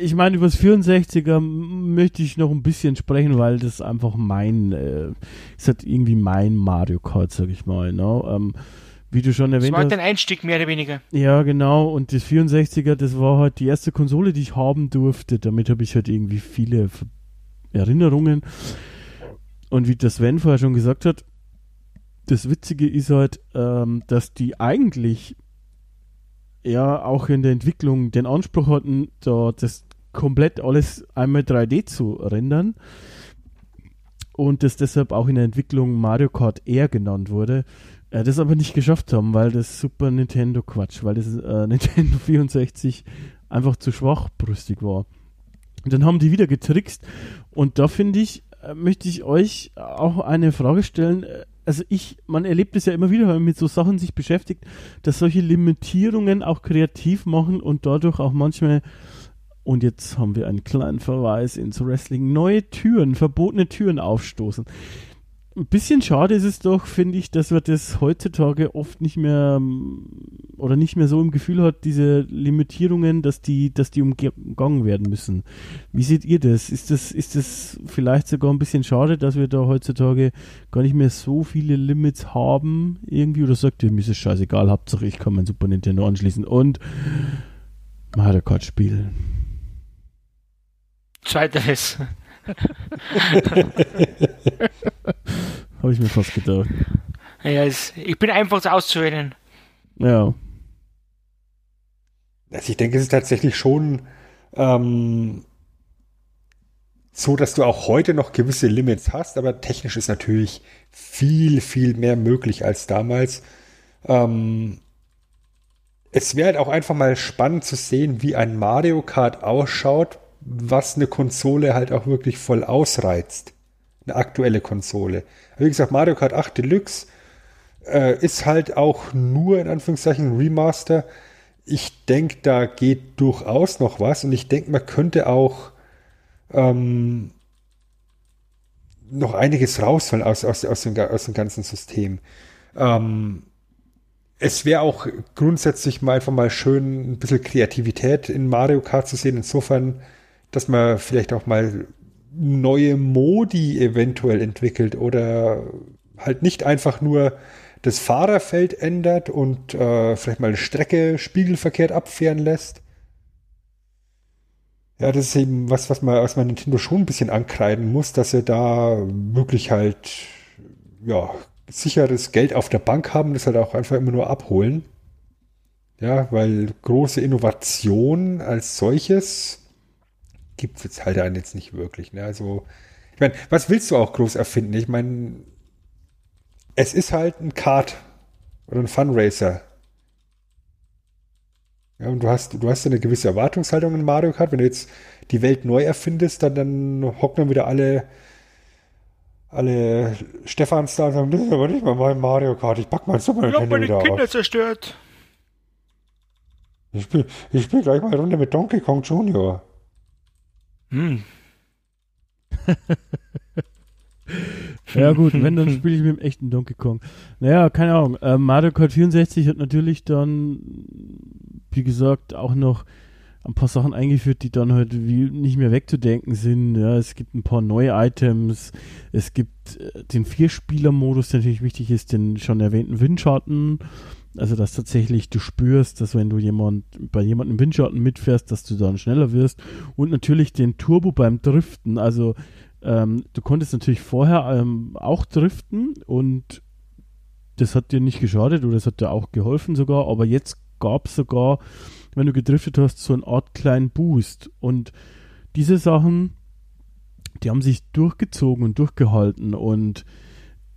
ich meine, über das 64er m- möchte ich noch ein bisschen sprechen, weil das einfach mein, äh, ist halt irgendwie mein Mario Kart, sag ich mal. Ne? Ähm, wie du schon Das erwähnt war halt hast. ein Einstieg, mehr oder weniger. Ja, genau. Und das 64er, das war halt die erste Konsole, die ich haben durfte. Damit habe ich halt irgendwie viele Erinnerungen. Und wie der Sven vorher schon gesagt hat, das Witzige ist halt, ähm, dass die eigentlich ja auch in der Entwicklung den Anspruch hatten, da das komplett alles einmal 3D zu rendern. Und das deshalb auch in der Entwicklung Mario Kart Air genannt wurde. Äh, das aber nicht geschafft haben, weil das Super Nintendo Quatsch, weil das äh, [LAUGHS] Nintendo 64 einfach zu schwachbrüstig war. Und dann haben die wieder getrickst. Und da finde ich, äh, möchte ich euch auch eine Frage stellen. Also ich, man erlebt es ja immer wieder, wenn man mit so Sachen sich beschäftigt, dass solche Limitierungen auch kreativ machen und dadurch auch manchmal, und jetzt haben wir einen kleinen Verweis ins Wrestling, neue Türen, verbotene Türen aufstoßen. Ein bisschen schade ist es doch, finde ich, dass wir das heutzutage oft nicht mehr ähm, oder nicht mehr so im Gefühl hat, diese Limitierungen, dass die, dass die umgangen werden müssen. Wie seht ihr das? Ist das, ist das vielleicht sogar ein bisschen schade, dass wir da heutzutage gar nicht mehr so viele Limits haben irgendwie? Oder sagt ihr, mir ist es scheißegal, Hauptsache ich kann mein Super Nintendo anschließen und Mario Kart spielen. Zweiteres. [LAUGHS] [LAUGHS] [LAUGHS] Habe ich mir fast gedacht. Ja, es, ich bin einfach so auszuwählen. Ja. Also ich denke, es ist tatsächlich schon ähm, so, dass du auch heute noch gewisse Limits hast, aber technisch ist natürlich viel, viel mehr möglich als damals. Ähm, es wäre halt auch einfach mal spannend zu sehen, wie ein Mario Kart ausschaut, was eine Konsole halt auch wirklich voll ausreizt. Eine aktuelle Konsole. Wie gesagt, Mario Kart 8 Deluxe äh, ist halt auch nur in Anführungszeichen ein Remaster. Ich denke, da geht durchaus noch was und ich denke, man könnte auch ähm, noch einiges rausholen aus, aus, aus, dem, aus dem ganzen System. Ähm, es wäre auch grundsätzlich mal einfach mal schön, ein bisschen Kreativität in Mario Kart zu sehen. Insofern, dass man vielleicht auch mal neue Modi eventuell entwickelt oder halt nicht einfach nur das Fahrerfeld ändert und äh, vielleicht mal eine Strecke spiegelverkehrt abfahren lässt. Ja, das ist eben was, was man, was man Nintendo schon ein bisschen ankreiden muss, dass sie da wirklich halt, ja, sicheres Geld auf der Bank haben, das halt auch einfach immer nur abholen. Ja, weil große Innovation als solches gibt es halt einen jetzt nicht wirklich. Ne? Also, ich meine, was willst du auch groß erfinden? Ich meine, es ist halt ein Kart oder ein Funracer. Ja, und du hast, du hast eine gewisse Erwartungshaltung in Mario Kart. Wenn du jetzt die Welt neu erfindest, dann, dann hocken dann wieder alle, alle Stefans da und sagen, das ist aber nicht mal mein Mario Kart, ich pack mein Super Nintendo wieder Kinder auf. zerstört. Ich spiele ich spiel gleich mal eine Runde mit Donkey Kong Jr. Hm. [LAUGHS] ja gut, wenn, dann spiele ich mit dem echten Donkey Kong. Naja, keine Ahnung. Äh, Mario Kart 64 hat natürlich dann, wie gesagt, auch noch ein paar Sachen eingeführt, die dann halt nicht mehr wegzudenken sind. Ja, es gibt ein paar neue Items. Es gibt äh, den Vierspieler-Modus, der natürlich wichtig ist, den schon erwähnten Windschatten. Also, dass tatsächlich du spürst, dass wenn du jemand, bei jemandem Windschatten mitfährst, dass du dann schneller wirst. Und natürlich den Turbo beim Driften. Also, ähm, du konntest natürlich vorher ähm, auch driften und das hat dir nicht geschadet oder das hat dir auch geholfen sogar. Aber jetzt gab es sogar, wenn du gedriftet hast, so eine Art kleinen Boost. Und diese Sachen, die haben sich durchgezogen und durchgehalten und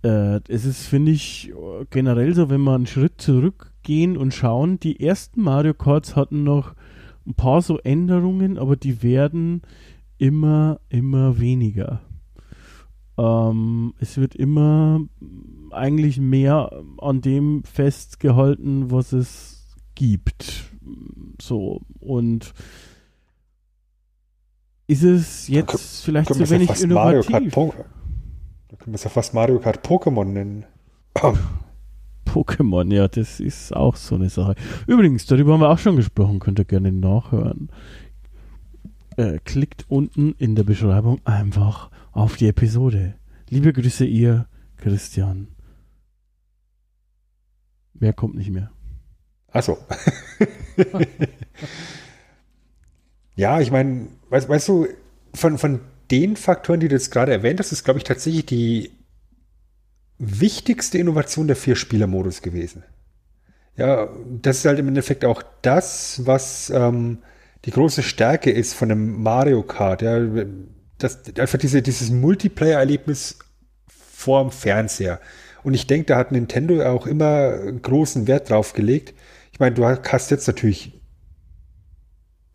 äh, es ist, finde ich, generell so, wenn wir einen Schritt zurückgehen und schauen, die ersten Mario Karts hatten noch ein paar so Änderungen, aber die werden immer, immer weniger. Ähm, es wird immer eigentlich mehr an dem festgehalten, was es gibt. So, und ist es jetzt vielleicht zu wenig innovativ? Mario Kart können wir es ja fast Mario Kart Pokémon nennen. Pokémon, ja, das ist auch so eine Sache. Übrigens, darüber haben wir auch schon gesprochen, könnt ihr gerne nachhören. Äh, klickt unten in der Beschreibung einfach auf die Episode. Liebe Grüße, ihr Christian. Wer kommt nicht mehr? Achso. [LAUGHS] ja, ich meine, weißt, weißt du, von, von den Faktoren, die du jetzt gerade erwähnt hast, ist, glaube ich, tatsächlich die wichtigste Innovation der Vier-Spieler-Modus gewesen. Ja, das ist halt im Endeffekt auch das, was ähm, die große Stärke ist von einem Mario Kart. Ja, das, einfach diese, dieses Multiplayer-Erlebnis vorm Fernseher. Und ich denke, da hat Nintendo auch immer großen Wert drauf gelegt. Ich meine, du hast jetzt natürlich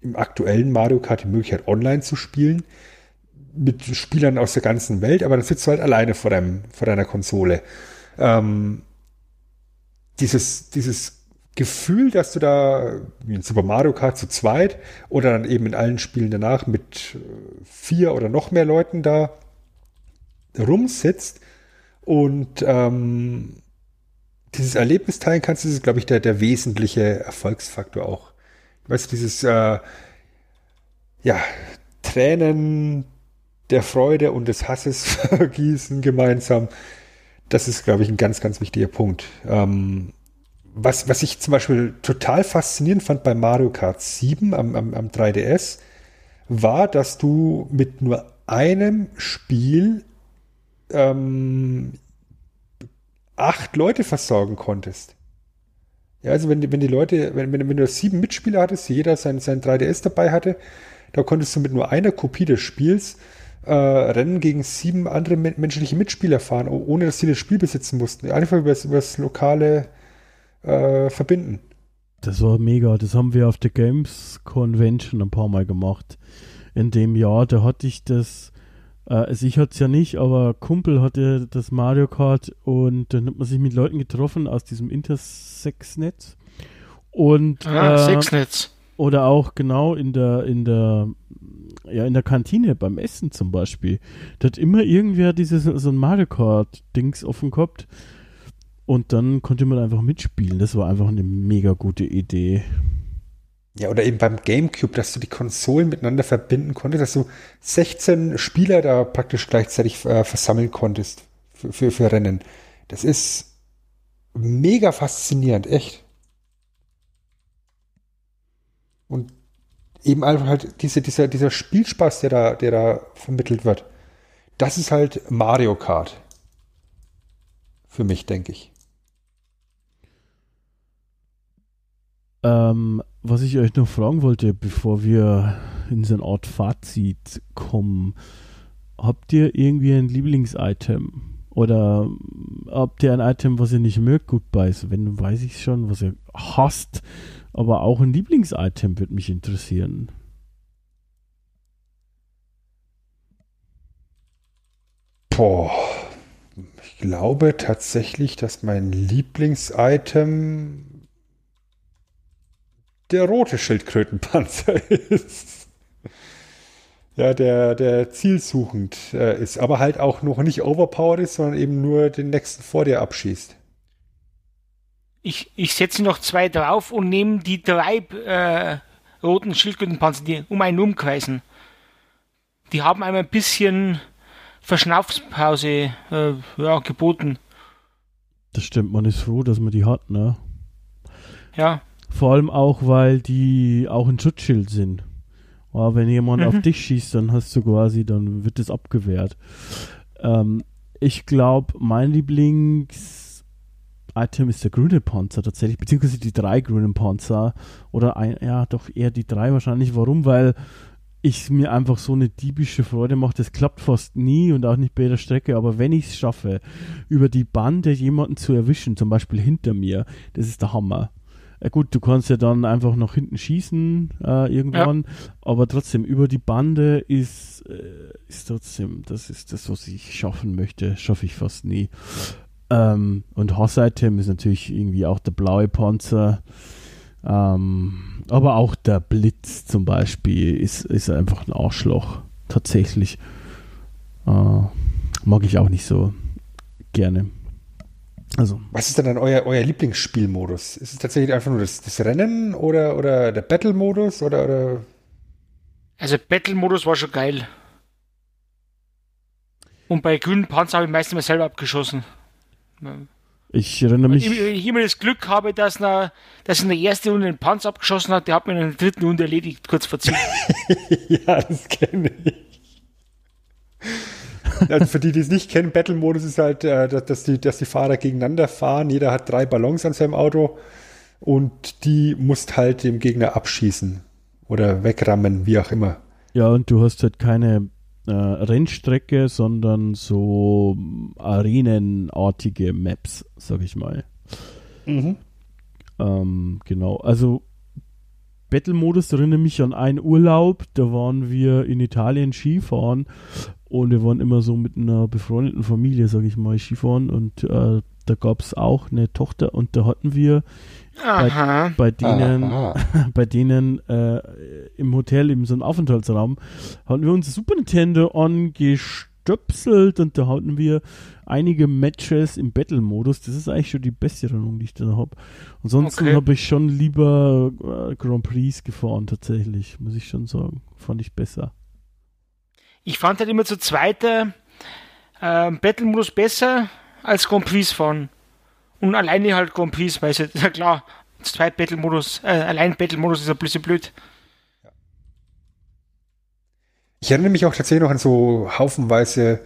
im aktuellen Mario Kart die Möglichkeit, online zu spielen mit Spielern aus der ganzen Welt, aber dann sitzt du halt alleine vor, deinem, vor deiner Konsole. Ähm, dieses, dieses Gefühl, dass du da wie in Super Mario Kart zu zweit oder dann eben in allen Spielen danach mit äh, vier oder noch mehr Leuten da rumsitzt und ähm, dieses Erlebnis teilen kannst, das ist, glaube ich, der, der wesentliche Erfolgsfaktor auch. Weißt du, dieses äh, ja, Tränen, der Freude und des Hasses [LAUGHS] vergießen gemeinsam. Das ist, glaube ich, ein ganz, ganz wichtiger Punkt. Ähm, was, was ich zum Beispiel total faszinierend fand bei Mario Kart 7 am, am, am 3DS, war, dass du mit nur einem Spiel ähm, acht Leute versorgen konntest. Ja, also wenn, wenn die Leute, wenn, wenn, wenn du sieben Mitspieler hattest, jeder sein, sein 3DS dabei hatte, da konntest du mit nur einer Kopie des Spiels äh, Rennen gegen sieben andere menschliche Mitspieler fahren, ohne dass sie das Spiel besitzen mussten. Einfach über das lokale äh, Verbinden. Das war mega. Das haben wir auf der Games Convention ein paar Mal gemacht. In dem Jahr, da hatte ich das, äh, also ich hatte es ja nicht, aber Kumpel hatte das Mario Kart und dann hat man sich mit Leuten getroffen aus diesem Intersex-Netz. Und ah, äh, Sexnetz. Oder auch genau in der in der ja, in der Kantine beim Essen zum Beispiel. Da hat immer irgendwer dieses, so ein Mario Kart-Dings offen gehabt. Und dann konnte man einfach mitspielen. Das war einfach eine mega gute Idee. Ja, oder eben beim GameCube, dass du die Konsolen miteinander verbinden konntest, dass du 16 Spieler da praktisch gleichzeitig äh, versammeln konntest für, für, für Rennen. Das ist mega faszinierend, echt. Und eben einfach halt diese, dieser, dieser Spielspaß, der da, der da vermittelt wird. Das ist halt Mario Kart. Für mich, denke ich. Ähm, was ich euch noch fragen wollte, bevor wir in so eine Art Fazit kommen, habt ihr irgendwie ein Lieblingsitem? Oder habt ihr ein Item, was ihr nicht mögt? Gut, bei wenn weiß ich schon, was ihr hasst. Aber auch ein Lieblingsitem würde mich interessieren. Boah. Ich glaube tatsächlich, dass mein Lieblingsitem der rote Schildkrötenpanzer [LAUGHS] ist. ja, der, der zielsuchend äh, ist, aber halt auch noch nicht overpowered ist, sondern eben nur den nächsten vor dir abschießt. Ich, ich setze noch zwei drauf und nehme die drei äh, roten Schildkrötenpanzer, die um einen umkreisen. Die haben einem ein bisschen Verschnaufspause äh, ja, geboten. Das stimmt, man ist froh, dass man die hat, ne? Ja. Vor allem auch, weil die auch ein Schutzschild sind. Aber wenn jemand mhm. auf dich schießt, dann hast du quasi, dann wird es abgewehrt. Ähm, ich glaube, mein Lieblings-Item ist der grüne Panzer tatsächlich, beziehungsweise die drei grünen Panzer. Oder ein, ja, doch eher die drei wahrscheinlich. Warum? Weil ich mir einfach so eine diebische Freude mache. Das klappt fast nie und auch nicht bei jeder Strecke, aber wenn ich es schaffe, über die Bande jemanden zu erwischen, zum Beispiel hinter mir, das ist der Hammer. Ja gut, du kannst ja dann einfach nach hinten schießen äh, irgendwann, ja. aber trotzdem über die Bande ist, äh, ist trotzdem, das ist das, was ich schaffen möchte, schaffe ich fast nie. Ähm, und Hass-Item ist natürlich irgendwie auch der blaue Panzer. Ähm, aber auch der Blitz zum Beispiel ist, ist einfach ein Arschloch. Tatsächlich. Äh, mag ich auch nicht so gerne. Also. Was ist denn dann euer, euer Lieblingsspielmodus? Ist es tatsächlich einfach nur das, das Rennen oder, oder der Battle-Modus oder, oder? Also Battle-Modus war schon geil. Und bei grünen Panzer habe ich meistens mal selber abgeschossen. Ich erinnere mich. Ich, ich immer das Glück habe, dass, na, dass in der ersten Runde einen Panzer abgeschossen hat, der hat mir in der dritten Runde erledigt, kurz vor Ziel. [LAUGHS] ja, das kenne ich. Also für die, die es nicht kennen, Battle-Modus ist halt, äh, dass, die, dass die Fahrer gegeneinander fahren. Jeder hat drei Ballons an seinem Auto und die musst halt dem Gegner abschießen oder wegrammen, wie auch immer. Ja, und du hast halt keine äh, Rennstrecke, sondern so arenenartige Maps, sag ich mal. Mhm. Ähm, genau, also Battle-Modus erinnere mich an einen Urlaub, da waren wir in Italien Skifahren und wir waren immer so mit einer befreundeten Familie, sag ich mal, Skifahren und äh, da gab es auch eine Tochter und da hatten wir bei, bei, denen, [LAUGHS] bei denen äh, im Hotel, in so einem Aufenthaltsraum, hatten wir uns Super Nintendo angestöpselt und da hatten wir einige Matches im Battle-Modus. Das ist eigentlich schon die beste Erinnerung, die ich da habe. Ansonsten okay. habe ich schon lieber äh, Grand Prix gefahren, tatsächlich, muss ich schon sagen. Fand ich besser. Ich fand halt immer zu zweiter äh, Battle-Modus besser als Grand Prix fahren. Und alleine halt Grand Prix, weil es [LAUGHS] ja klar, zweit Battle-Modus, äh, allein Battle-Modus ist ein bisschen blöd. Ich erinnere mich auch tatsächlich noch an so haufenweise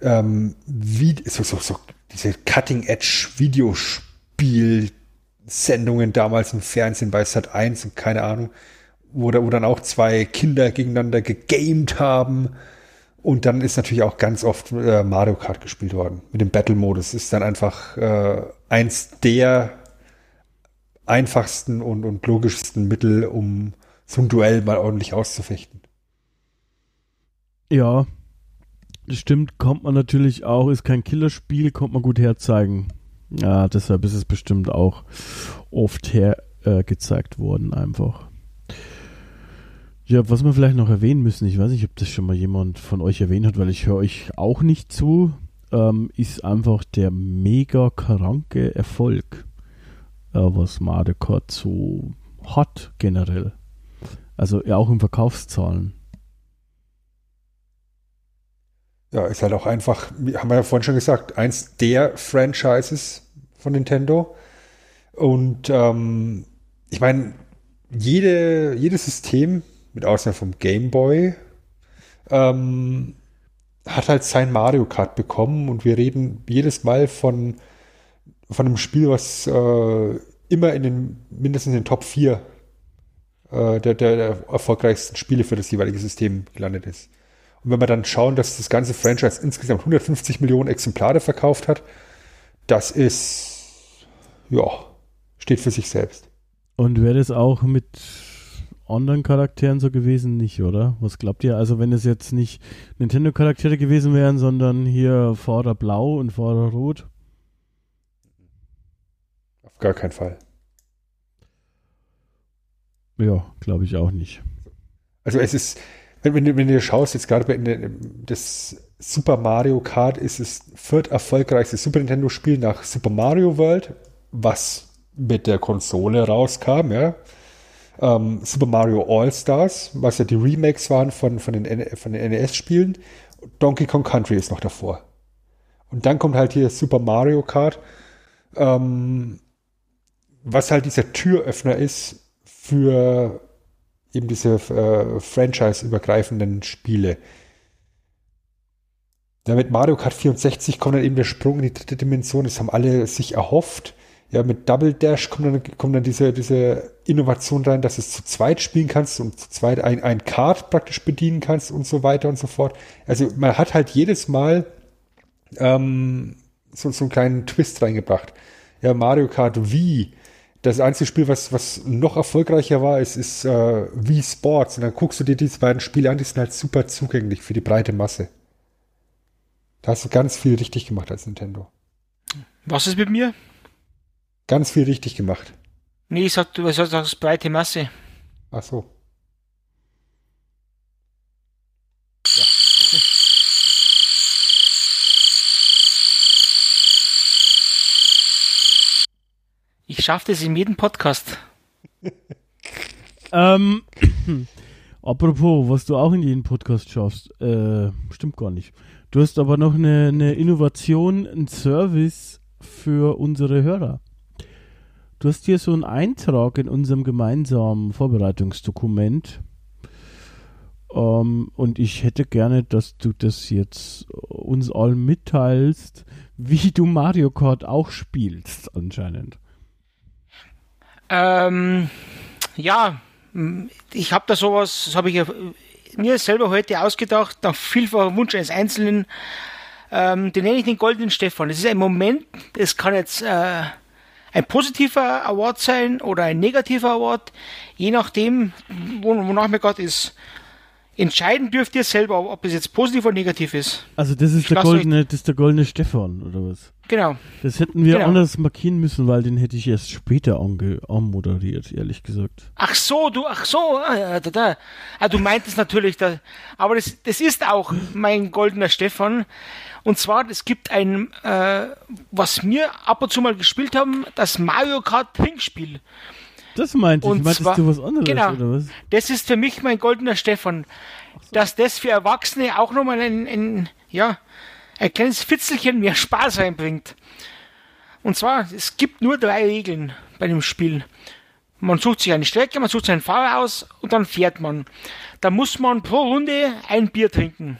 ähm, wie, so, so, so diese Cutting-Edge-Videospiel-Sendungen damals im Fernsehen bei Sat 1 und keine Ahnung, wo, wo dann auch zwei Kinder gegeneinander gegamed haben und dann ist natürlich auch ganz oft äh, Mario Kart gespielt worden. Mit dem Battle-Modus ist dann einfach äh, eins der einfachsten und, und logischsten Mittel, um so ein Duell mal ordentlich auszufechten. Ja, stimmt, kommt man natürlich auch, ist kein Killerspiel, kommt man gut herzeigen. Ja, deshalb ist es bestimmt auch oft hergezeigt äh, worden, einfach. Ja, was wir vielleicht noch erwähnen müssen, ich weiß nicht, ob das schon mal jemand von euch erwähnt hat, weil ich höre euch auch nicht zu, ähm, ist einfach der mega kranke Erfolg, äh, was Kart so hat generell. Also ja, auch in Verkaufszahlen. Ja, ist halt auch einfach, haben wir ja vorhin schon gesagt, eins der Franchises von Nintendo. Und ähm, ich meine, jede, jedes System, mit Ausnahme vom Game Boy, ähm, hat halt sein Mario Kart bekommen und wir reden jedes Mal von, von einem Spiel, was äh, immer in den, mindestens in den Top 4 äh, der, der, der erfolgreichsten Spiele für das jeweilige System gelandet ist. Und wenn wir dann schauen, dass das ganze Franchise insgesamt 150 Millionen Exemplare verkauft hat, das ist, ja, steht für sich selbst. Und wäre das auch mit anderen Charakteren so gewesen? Nicht, oder? Was glaubt ihr? Also, wenn es jetzt nicht Nintendo-Charaktere gewesen wären, sondern hier Fahrer Blau und Fahrer Rot? Auf gar keinen Fall. Ja, glaube ich auch nicht. Also, es ist, wenn, wenn, du, wenn du schaust, jetzt gerade bei das Super Mario Kart ist das viert erfolgreichste Super Nintendo-Spiel nach Super Mario World, was mit der Konsole rauskam, ja. Ähm, Super Mario All-Stars, was ja die Remakes waren von, von den, von den NES-Spielen. Donkey Kong Country ist noch davor. Und dann kommt halt hier Super Mario Kart, ähm, was halt dieser Türöffner ist für eben diese äh, franchise-übergreifenden Spiele. Ja, mit Mario Kart 64 kommt dann eben der Sprung in die dritte Dimension. Das haben alle sich erhofft. Ja, mit Double Dash kommt dann, kommt dann diese, diese Innovation rein, dass du es zu zweit spielen kannst und zu zweit ein, ein Kart praktisch bedienen kannst und so weiter und so fort. Also man hat halt jedes Mal ähm, so, so einen kleinen Twist reingebracht. Ja, Mario Kart Wii das einzige Spiel, was, was noch erfolgreicher war, ist, ist äh, Wii Sports. Und dann guckst du dir diese beiden Spiele an, die sind halt super zugänglich für die breite Masse. Da hast du ganz viel richtig gemacht als Nintendo. Was ist mit mir? Ganz viel richtig gemacht. Nee, ich sag, du sagst breite Masse. Ach so. Ich schaffe das in jedem Podcast. [LAUGHS] ähm, [CLEARS THROAT] apropos, was du auch in jedem Podcast schaffst, äh, stimmt gar nicht. Du hast aber noch eine, eine Innovation, einen Service für unsere Hörer. Du hast hier so einen Eintrag in unserem gemeinsamen Vorbereitungsdokument. Um, ähm, und ich hätte gerne, dass du das jetzt uns allen mitteilst, wie du Mario Kart auch spielst, anscheinend. Ähm, ja, ich habe da sowas, das habe ich ja mir selber heute ausgedacht, nach vielfacher Wunsch eines Einzelnen. Ähm, den nenne ich den Goldenen Stefan. Das ist ein Moment, das kann jetzt äh, ein positiver Award sein oder ein negativer Award, je nachdem, wonach mir gerade ist. Entscheiden dürft ihr selber, ob es jetzt positiv oder negativ ist. Also das ist, der goldene, das ist der goldene Stefan, oder was? Genau. Das hätten wir genau. anders markieren müssen, weil den hätte ich erst später anmoderiert, ehrlich gesagt. Ach so, du, ach so, ah, da, da. Ah, du meintest natürlich, da, aber das, das ist auch mein goldener Stefan. Und zwar, es gibt ein, äh, was wir ab und zu mal gespielt haben, das Mario Kart Trinkspiel. Das meinte ich. Meintest zwar, du was anderes, genau, oder was? Das ist für mich mein goldener Stefan. So. Dass das für Erwachsene auch nochmal ein, ein, ja, ein kleines Fitzelchen mehr Spaß reinbringt. Und zwar, es gibt nur drei Regeln bei dem Spiel. Man sucht sich eine Strecke, man sucht seinen Fahrer aus und dann fährt man. Da muss man pro Runde ein Bier trinken.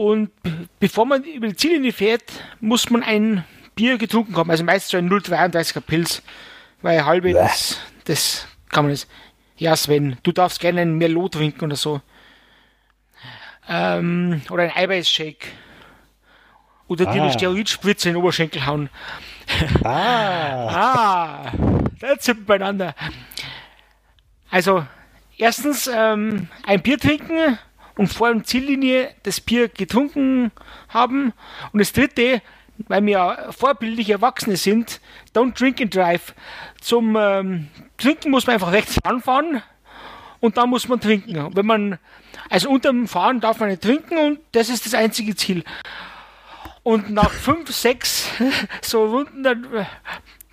Und bevor man über die Ziellinie fährt, muss man ein Bier getrunken haben. Also meistens so ein 0,33er Pilz. Weil halbe, das, das kann man nicht. Ja, Sven, du darfst gerne ein Merlot trinken oder so. Ähm, oder ein Eiweißshake. Oder ah. dir eine Steroidspritze in den Oberschenkel hauen. Ah. [LAUGHS] ah, da sind beieinander. Also, erstens ähm, ein Bier trinken und vor der Ziellinie das Bier getrunken haben. Und das dritte, weil wir vorbildliche Erwachsene sind, don't drink and drive. Zum ähm, Trinken muss man einfach rechts ranfahren und dann muss man trinken. Wenn man, also unter dem Fahren darf man nicht trinken und das ist das einzige Ziel. Und nach [LAUGHS] fünf, sechs so Runden, dann,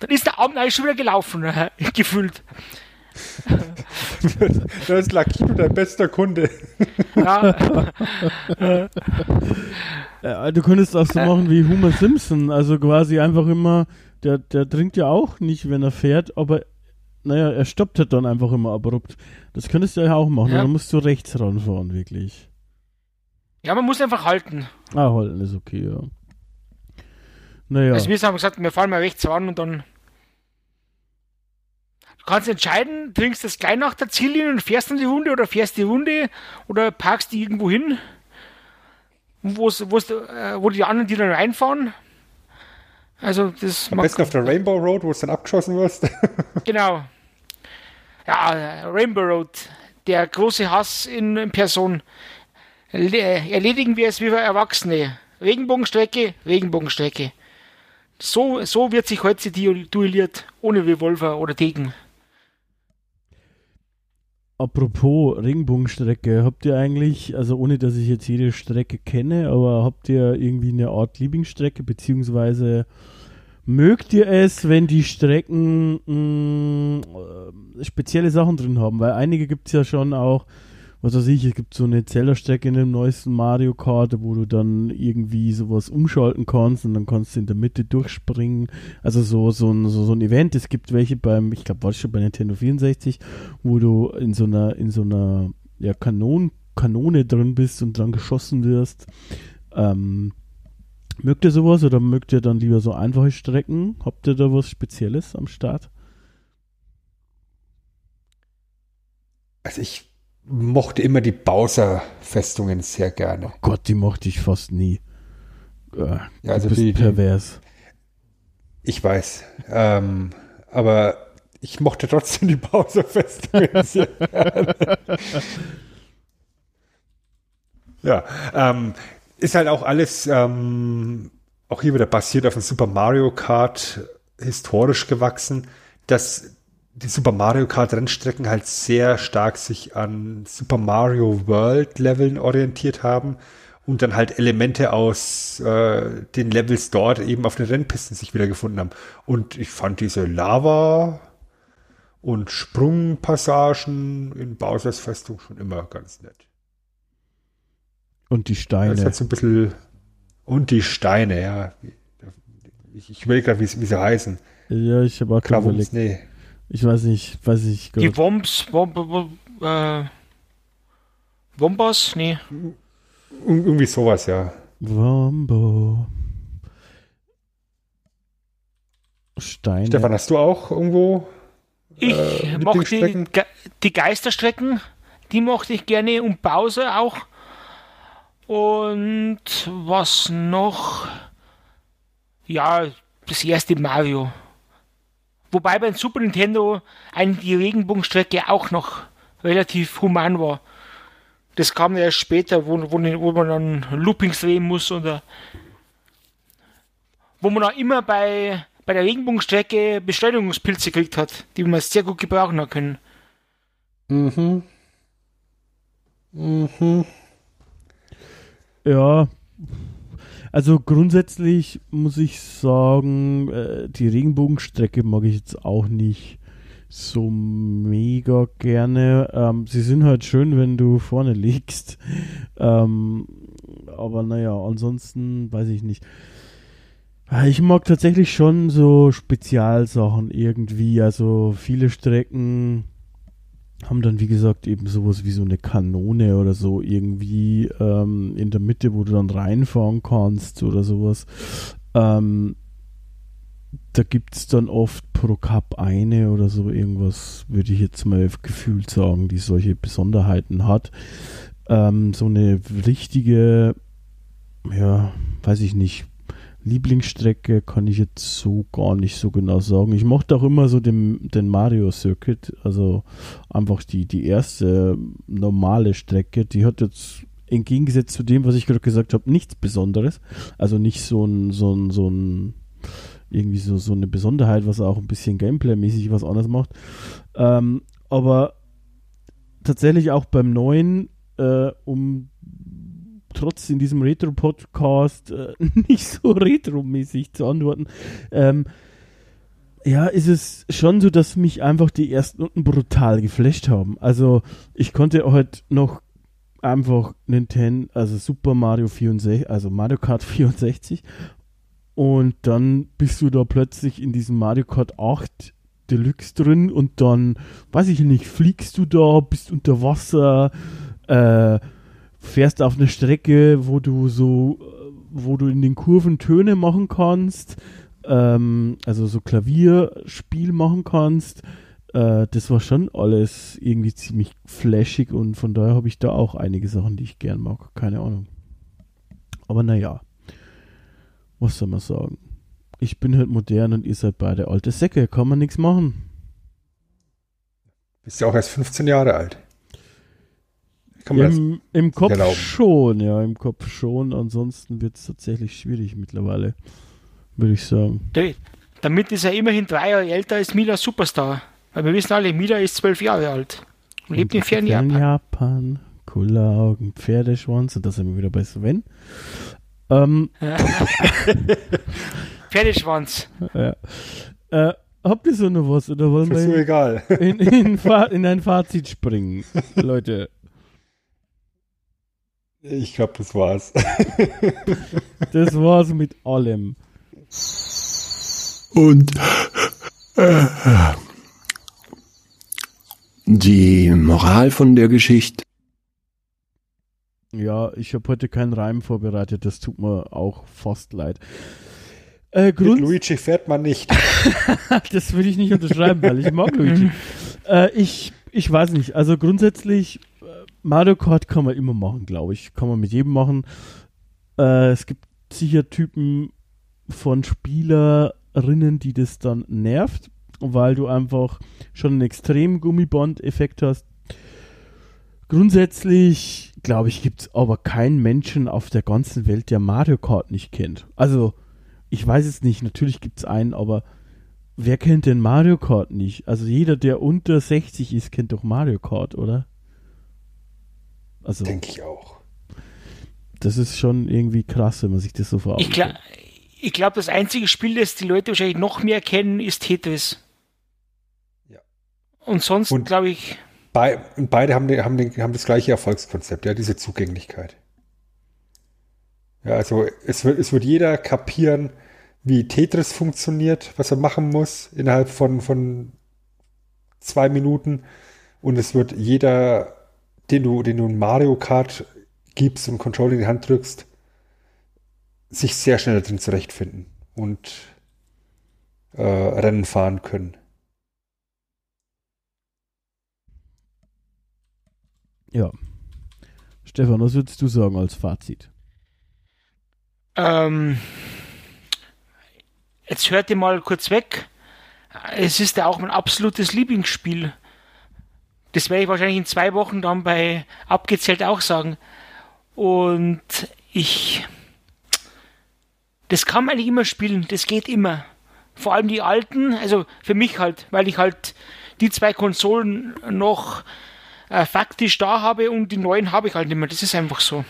dann ist der Abend eigentlich schon wieder gelaufen, [LAUGHS] gefühlt. Da ist Lakito dein bester Kunde. Ja. ja. Du könntest auch so machen wie Homer Simpson, also quasi einfach immer, der, der trinkt ja auch nicht, wenn er fährt, aber naja, er stoppt halt dann einfach immer abrupt. Das könntest du ja auch machen, ja. dann musst du rechts ranfahren, wirklich. Ja, man muss einfach halten. Ah, halten ist okay, ja. Naja. Also wir haben gesagt, wir fahren mal rechts ran und dann kannst entscheiden, trinkst das gleich nach der Ziellinie und fährst dann die Runde oder fährst die Runde oder parkst die irgendwo hin, wo's, wo's, äh, wo die anderen die dann reinfahren. Also das Am besten auf der Rainbow Road, wo es dann abgeschossen wirst. [LAUGHS] genau. Ja, Rainbow Road, der große Hass in, in Person. Erledigen wir es wie wir Erwachsene. Regenbogenstrecke, Regenbogenstrecke. So, so wird sich heute duelliert, ohne Revolver oder Degen. Apropos Regenbogenstrecke, habt ihr eigentlich, also ohne dass ich jetzt jede Strecke kenne, aber habt ihr irgendwie eine Art Lieblingsstrecke, beziehungsweise mögt ihr es, wenn die Strecken mh, mm, spezielle Sachen drin haben? Weil einige gibt es ja schon auch, was weiß ich, es gibt so eine Zellerstrecke in dem neuesten Mario Kart, wo du dann irgendwie sowas umschalten kannst und dann kannst du in der Mitte durchspringen. Also so, so, ein, so, so ein Event. Es gibt welche beim, ich glaube, war schon bei Nintendo 64, wo du in so einer, in so einer ja, Kanon, Kanone drin bist und dran geschossen wirst. Ähm, mögt ihr sowas oder mögt ihr dann lieber so einfache Strecken? Habt ihr da was Spezielles am Start? Also ich mochte immer die Bowser-Festungen sehr gerne. Oh Gott, die mochte ich fast nie. Äh, ja, also die, pervers. Ich weiß. Ähm, aber ich mochte trotzdem die Bowser-Festungen [LAUGHS] sehr gerne. ja, ähm, ist halt auch alles, ähm, auch hier wieder basiert auf dem Super Mario Kart historisch gewachsen. Das die Super Mario Kart Rennstrecken halt sehr stark sich an Super Mario World Leveln orientiert haben und dann halt Elemente aus äh, den Levels dort eben auf den Rennpisten sich wiedergefunden haben. Und ich fand diese Lava und Sprungpassagen in Bowser's Festung schon immer ganz nett. Und die Steine. Das halt so ein bisschen und die Steine, ja. Ich, ich überlege gerade, wie, wie sie heißen. Ja, ich habe auch gerade überlegt. Nee. Ich weiß nicht, weiß ich. Die Wombs, Womb, äh, Wombos? Nee. Irgendwie sowas, ja. Wombo. Steine. Stefan, hast du auch irgendwo? Ich äh, mochte die, die Geisterstrecken, die mochte ich gerne und Pause auch. Und was noch? Ja, das erste Mario. Wobei beim Super Nintendo eigentlich die Regenbogenstrecke auch noch relativ human war. Das kam ja erst später, wo, wo, wo man dann Loopings drehen muss oder wo man auch immer bei, bei der Regenbogenstrecke Beschleunigungspilze gekriegt hat, die man sehr gut gebrauchen hat können. Mhm. Mhm. Ja, also grundsätzlich muss ich sagen, äh, die Regenbogenstrecke mag ich jetzt auch nicht so mega gerne. Ähm, sie sind halt schön, wenn du vorne [LAUGHS] liegst. Ähm, aber naja, ansonsten weiß ich nicht. Äh, ich mag tatsächlich schon so Spezialsachen irgendwie. Also viele Strecken haben dann, wie gesagt, eben sowas wie so eine Kanone oder so irgendwie ähm, in der Mitte, wo du dann reinfahren kannst oder sowas. Ähm, da gibt es dann oft pro Cup eine oder so irgendwas, würde ich jetzt mal gefühlt sagen, die solche Besonderheiten hat. Ähm, so eine richtige, ja, weiß ich nicht, Lieblingsstrecke kann ich jetzt so gar nicht so genau sagen. Ich mochte auch immer so den, den Mario Circuit, also einfach die, die erste normale Strecke. Die hat jetzt entgegengesetzt zu dem, was ich gerade gesagt habe, nichts Besonderes. Also nicht so ein, so ein, so ein irgendwie so, so eine Besonderheit, was auch ein bisschen Gameplay-mäßig was anderes macht. Ähm, aber tatsächlich auch beim neuen, äh, um trotz in diesem Retro-Podcast äh, [LAUGHS] nicht so retro-mäßig zu antworten, ähm, ja, ist es schon so, dass mich einfach die ersten unten brutal geflasht haben. Also ich konnte heute noch einfach Nintendo, also Super Mario 64, also Mario Kart 64 und dann bist du da plötzlich in diesem Mario Kart 8 Deluxe drin und dann, weiß ich nicht, fliegst du da, bist unter Wasser, äh, fährst auf eine Strecke, wo du so, wo du in den Kurven Töne machen kannst, ähm, also so Klavierspiel machen kannst. Äh, das war schon alles irgendwie ziemlich flashig und von daher habe ich da auch einige Sachen, die ich gern mag. Keine Ahnung. Aber naja, was soll man sagen? Ich bin halt modern und ihr seid beide alte Säcke, kann man nichts machen. Bist ja auch erst 15 Jahre alt. Kann man Im, Im Kopf erlauben. schon, ja, im Kopf schon. Ansonsten wird es tatsächlich schwierig mittlerweile, würde ich sagen. Da- Damit ist er immerhin drei Jahre älter als Mila Superstar. Weil wir wissen alle, Mila ist zwölf Jahre alt und lebt in fernen Fern Japan. Japan, Kulleraugen, Pferdeschwanz und da sind wir wieder bei Sven. Ähm, [LAUGHS] Pferdeschwanz. ja. äh, habt ihr so noch was oder wollen ist so wir egal. in, in, in ein Fazit springen, [LAUGHS] Leute? Ich glaube, das war's. [LAUGHS] Das war's mit allem. Und äh, die Moral von der Geschichte. Ja, ich habe heute keinen Reim vorbereitet, das tut mir auch fast leid. Äh, Grund Mit Luigi fährt man nicht. [LAUGHS] das würde ich nicht unterschreiben, weil ich mag Luigi. [LAUGHS] äh, ich, ich weiß nicht. Also grundsätzlich, Mario Kart kann man immer machen, glaube ich. Kann man mit jedem machen. Äh, es gibt sicher Typen von Spielerinnen, die das dann nervt, weil du einfach schon einen extremen Gummiband-Effekt hast. Grundsätzlich, glaube ich, gibt es aber keinen Menschen auf der ganzen Welt, der Mario Kart nicht kennt. Also, ich weiß es nicht, natürlich gibt es einen, aber wer kennt denn Mario Kart nicht? Also jeder, der unter 60 ist, kennt doch Mario Kart, oder? Also, Denke ich auch. das ist schon irgendwie krass, wenn man sich das so vor Augen Ich, glaube, das einzige Spiel, das die Leute wahrscheinlich noch mehr kennen, ist Tetris. Ja. Und sonst, Und- glaube ich, Bei, und beide haben, den, haben, den, haben das gleiche Erfolgskonzept, ja, diese Zugänglichkeit. Ja, also es wird, es wird jeder kapieren, wie Tetris funktioniert, was er machen muss innerhalb von, von zwei Minuten. Und es wird jeder, den du, den du ein Mario Kart gibst und Controller in die Hand drückst, sich sehr schnell drin zurechtfinden und äh, Rennen fahren können. Ja. Stefan, was würdest du sagen als Fazit? ähm, jetzt hört ihr mal kurz weg. Es ist ja auch mein absolutes Lieblingsspiel. Das werde ich wahrscheinlich in zwei Wochen dann bei abgezählt auch sagen. Und ich. Das kann man eigentlich immer spielen, das geht immer. Vor allem die alten, also für mich halt, weil ich halt die zwei Konsolen noch äh, faktisch da habe und die neuen habe ich halt nicht mehr. Das ist einfach so.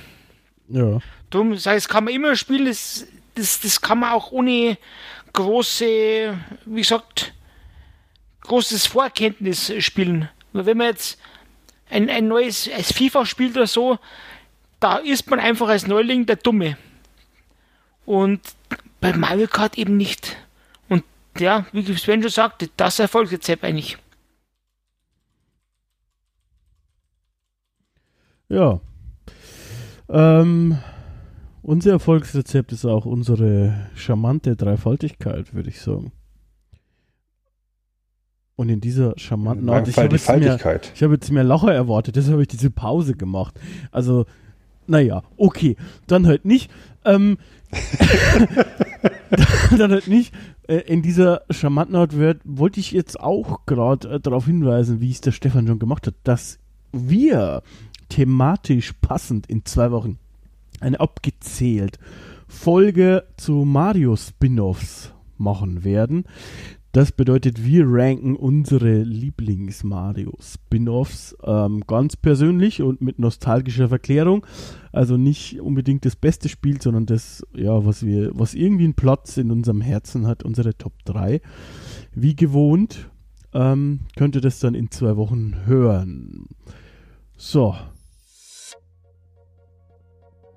Ja. Darum, das heißt, kann man immer spielen, das, das, das kann man auch ohne große, wie gesagt, großes Vorkenntnis spielen. Wenn man jetzt ein, ein neues FIFA spielt oder so, da ist man einfach als Neuling der Dumme. Und bei Mario Kart eben nicht. Und ja, wie Sven schon sagte, das Erfolgsrezept eigentlich. Ja. Ähm, unser Erfolgsrezept ist auch unsere charmante Dreifaltigkeit, würde ich sagen. Und in dieser charmanten Art, ich habe jetzt, mehr, ich hab jetzt mehr Lacher erwartet, deshalb habe ich diese Pause gemacht. Also, naja, okay, dann halt nicht. Ähm, [LAUGHS] dann halt nicht. Äh, in dieser charmanten Art wird, wollte ich jetzt auch gerade äh, darauf hinweisen, wie es der Stefan schon gemacht hat, dass wir thematisch passend in zwei Wochen eine abgezählt Folge zu Mario Spin-offs machen werden. Das bedeutet, wir ranken unsere Lieblings-Mario-Spin-Offs ähm, ganz persönlich und mit nostalgischer Verklärung. Also nicht unbedingt das beste Spiel, sondern das, ja, was wir, was irgendwie einen Platz in unserem Herzen hat, unsere Top 3. Wie gewohnt ähm, könnt ihr das dann in zwei Wochen hören. So.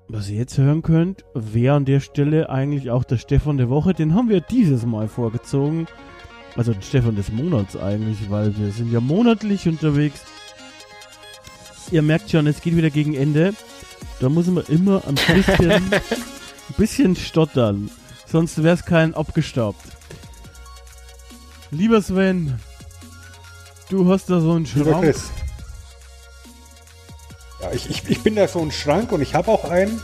Was ihr jetzt hören könnt, wäre an der Stelle eigentlich auch der Stefan der Woche. Den haben wir dieses Mal vorgezogen. Also den Stefan des Monats eigentlich, weil wir sind ja monatlich unterwegs. Ihr merkt schon, es geht wieder gegen Ende. Da muss man immer ein bisschen, [LAUGHS] ein bisschen stottern. Sonst wäre es kein abgestaubt. Lieber Sven, du hast da so einen Schrank. Ja, ich, ich, ich bin da so ein Schrank und ich habe auch einen.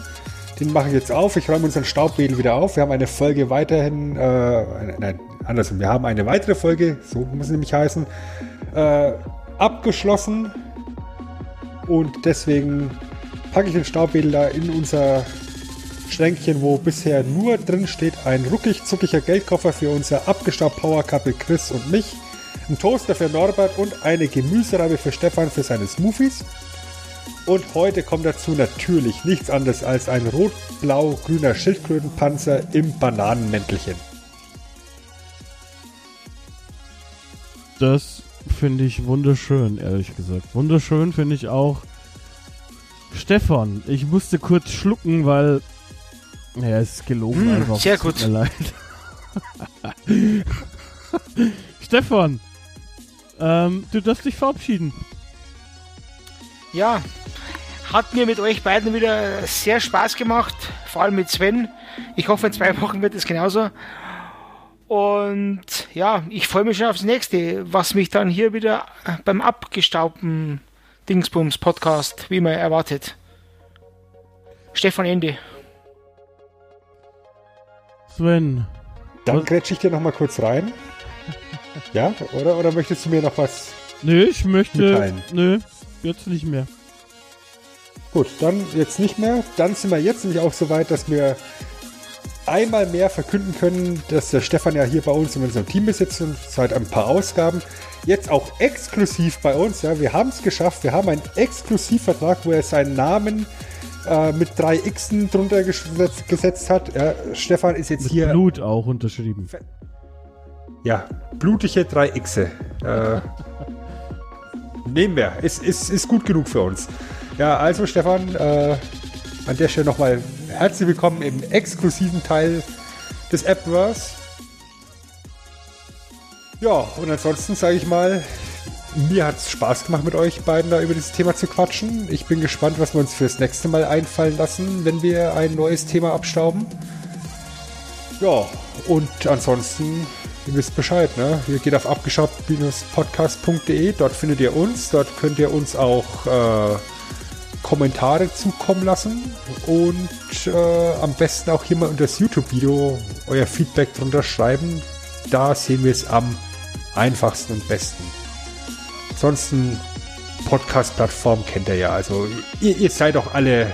Den mache ich jetzt auf. Ich räume unseren Staubwedel wieder auf. Wir haben eine Folge weiterhin, äh, nein, andersrum. Wir haben eine weitere Folge, so muss es nämlich heißen, äh, abgeschlossen. Und deswegen packe ich den Staubwedel da in unser Schränkchen, wo bisher nur drin steht ein ruckig zuckiger Geldkoffer für unser abgestaubt Power Couple Chris und mich, ein Toaster für Norbert und eine Gemüsereibe für Stefan für seine Smoothies. Und heute kommt dazu natürlich nichts anderes als ein rot-blau-grüner Schildkrötenpanzer im Bananenmäntelchen. Das finde ich wunderschön, ehrlich gesagt. Wunderschön finde ich auch. Stefan, ich musste kurz schlucken, weil. Ja, es ist gelogen Hm, einfach. sehr Es tut gut. Mir leid. [LAUGHS] Stefan, ähm, du darfst dich verabschieden. Ja, hat mir mit euch beiden wieder sehr Spaß gemacht, vor allem mit Sven. Ich hoffe, in zwei Wochen wird es genauso. Und ja, ich freue mich schon aufs nächste, was mich dann hier wieder beim abgestaubten Dingsbums Podcast, wie man erwartet. Stefan Ende. Sven, Dann grätsche ich dir noch mal kurz rein. [LAUGHS] Ja, oder, oder möchtest du mir noch was? nö, ich möchte. Mitteilen. Nö, jetzt nicht mehr. Gut, dann jetzt nicht mehr. Dann sind wir jetzt nämlich auch so weit, dass wir einmal mehr verkünden können, dass der Stefan ja hier bei uns in unserem Team besitzt und seit ein paar Ausgaben. Jetzt auch exklusiv bei uns. Ja, wir haben es geschafft. Wir haben einen Exklusivvertrag, wo er seinen Namen äh, mit drei Xen drunter gesetzt, gesetzt hat. Ja, Stefan ist jetzt Mit hier. Blut auch unterschrieben. Ja, blutige 3 Xe. Äh, nehmen wir. Ist, ist, ist gut genug für uns. Ja, also Stefan, äh, an der Stelle nochmal herzlich willkommen im exklusiven Teil des Appverse. Ja, und ansonsten sage ich mal, mir hat es Spaß gemacht mit euch beiden da über dieses Thema zu quatschen. Ich bin gespannt, was wir uns fürs nächste Mal einfallen lassen, wenn wir ein neues Thema abstauben. Ja, und ansonsten, ihr wisst Bescheid, ne? Ihr geht auf abgeschafft-podcast.de, dort findet ihr uns, dort könnt ihr uns auch äh, Kommentare zukommen lassen und äh, am besten auch hier mal unter das YouTube-Video euer Feedback drunter schreiben. Da sehen wir es am einfachsten und besten. Ansonsten Podcast-Plattform kennt ihr ja. Also ihr, ihr seid doch alle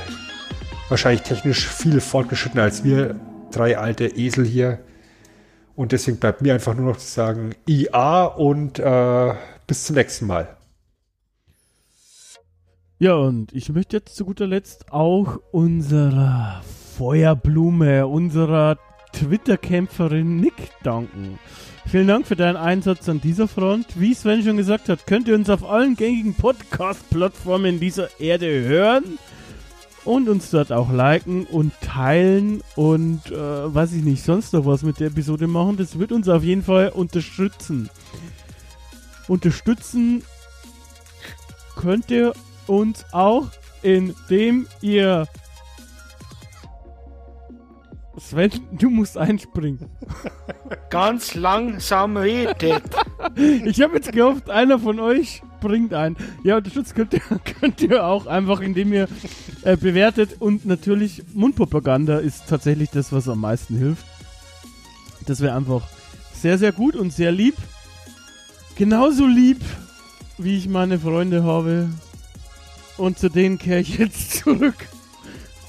wahrscheinlich technisch viel fortgeschrittener als wir drei alte Esel hier. Und deswegen bleibt mir einfach nur noch zu sagen IA und äh, bis zum nächsten Mal. Ja, und ich möchte jetzt zu guter Letzt auch unserer Feuerblume, unserer Twitter-Kämpferin Nick danken. Vielen Dank für deinen Einsatz an dieser Front. Wie Sven schon gesagt hat, könnt ihr uns auf allen gängigen Podcast-Plattformen dieser Erde hören und uns dort auch liken und teilen und äh, weiß ich nicht, sonst noch was mit der Episode machen. Das wird uns auf jeden Fall unterstützen. Unterstützen könnt ihr uns auch, indem ihr. Sven, du musst einspringen. [LAUGHS] Ganz langsam redet. [LAUGHS] Ich habe jetzt gehofft, einer von euch springt ein. Ja, unterstützt könnt ihr, [LAUGHS] könnt ihr auch einfach, indem ihr äh, bewertet. Und natürlich, Mundpropaganda ist tatsächlich das, was am meisten hilft. Das wäre einfach sehr, sehr gut und sehr lieb. Genauso lieb, wie ich meine Freunde habe. Und zu denen kehre ich jetzt zurück.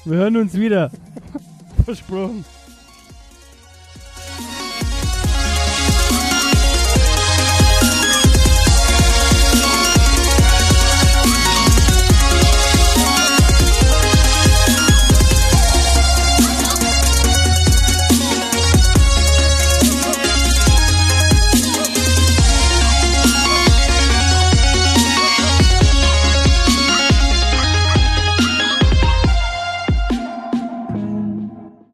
Wir hören uns wieder. [LAUGHS] Versprochen.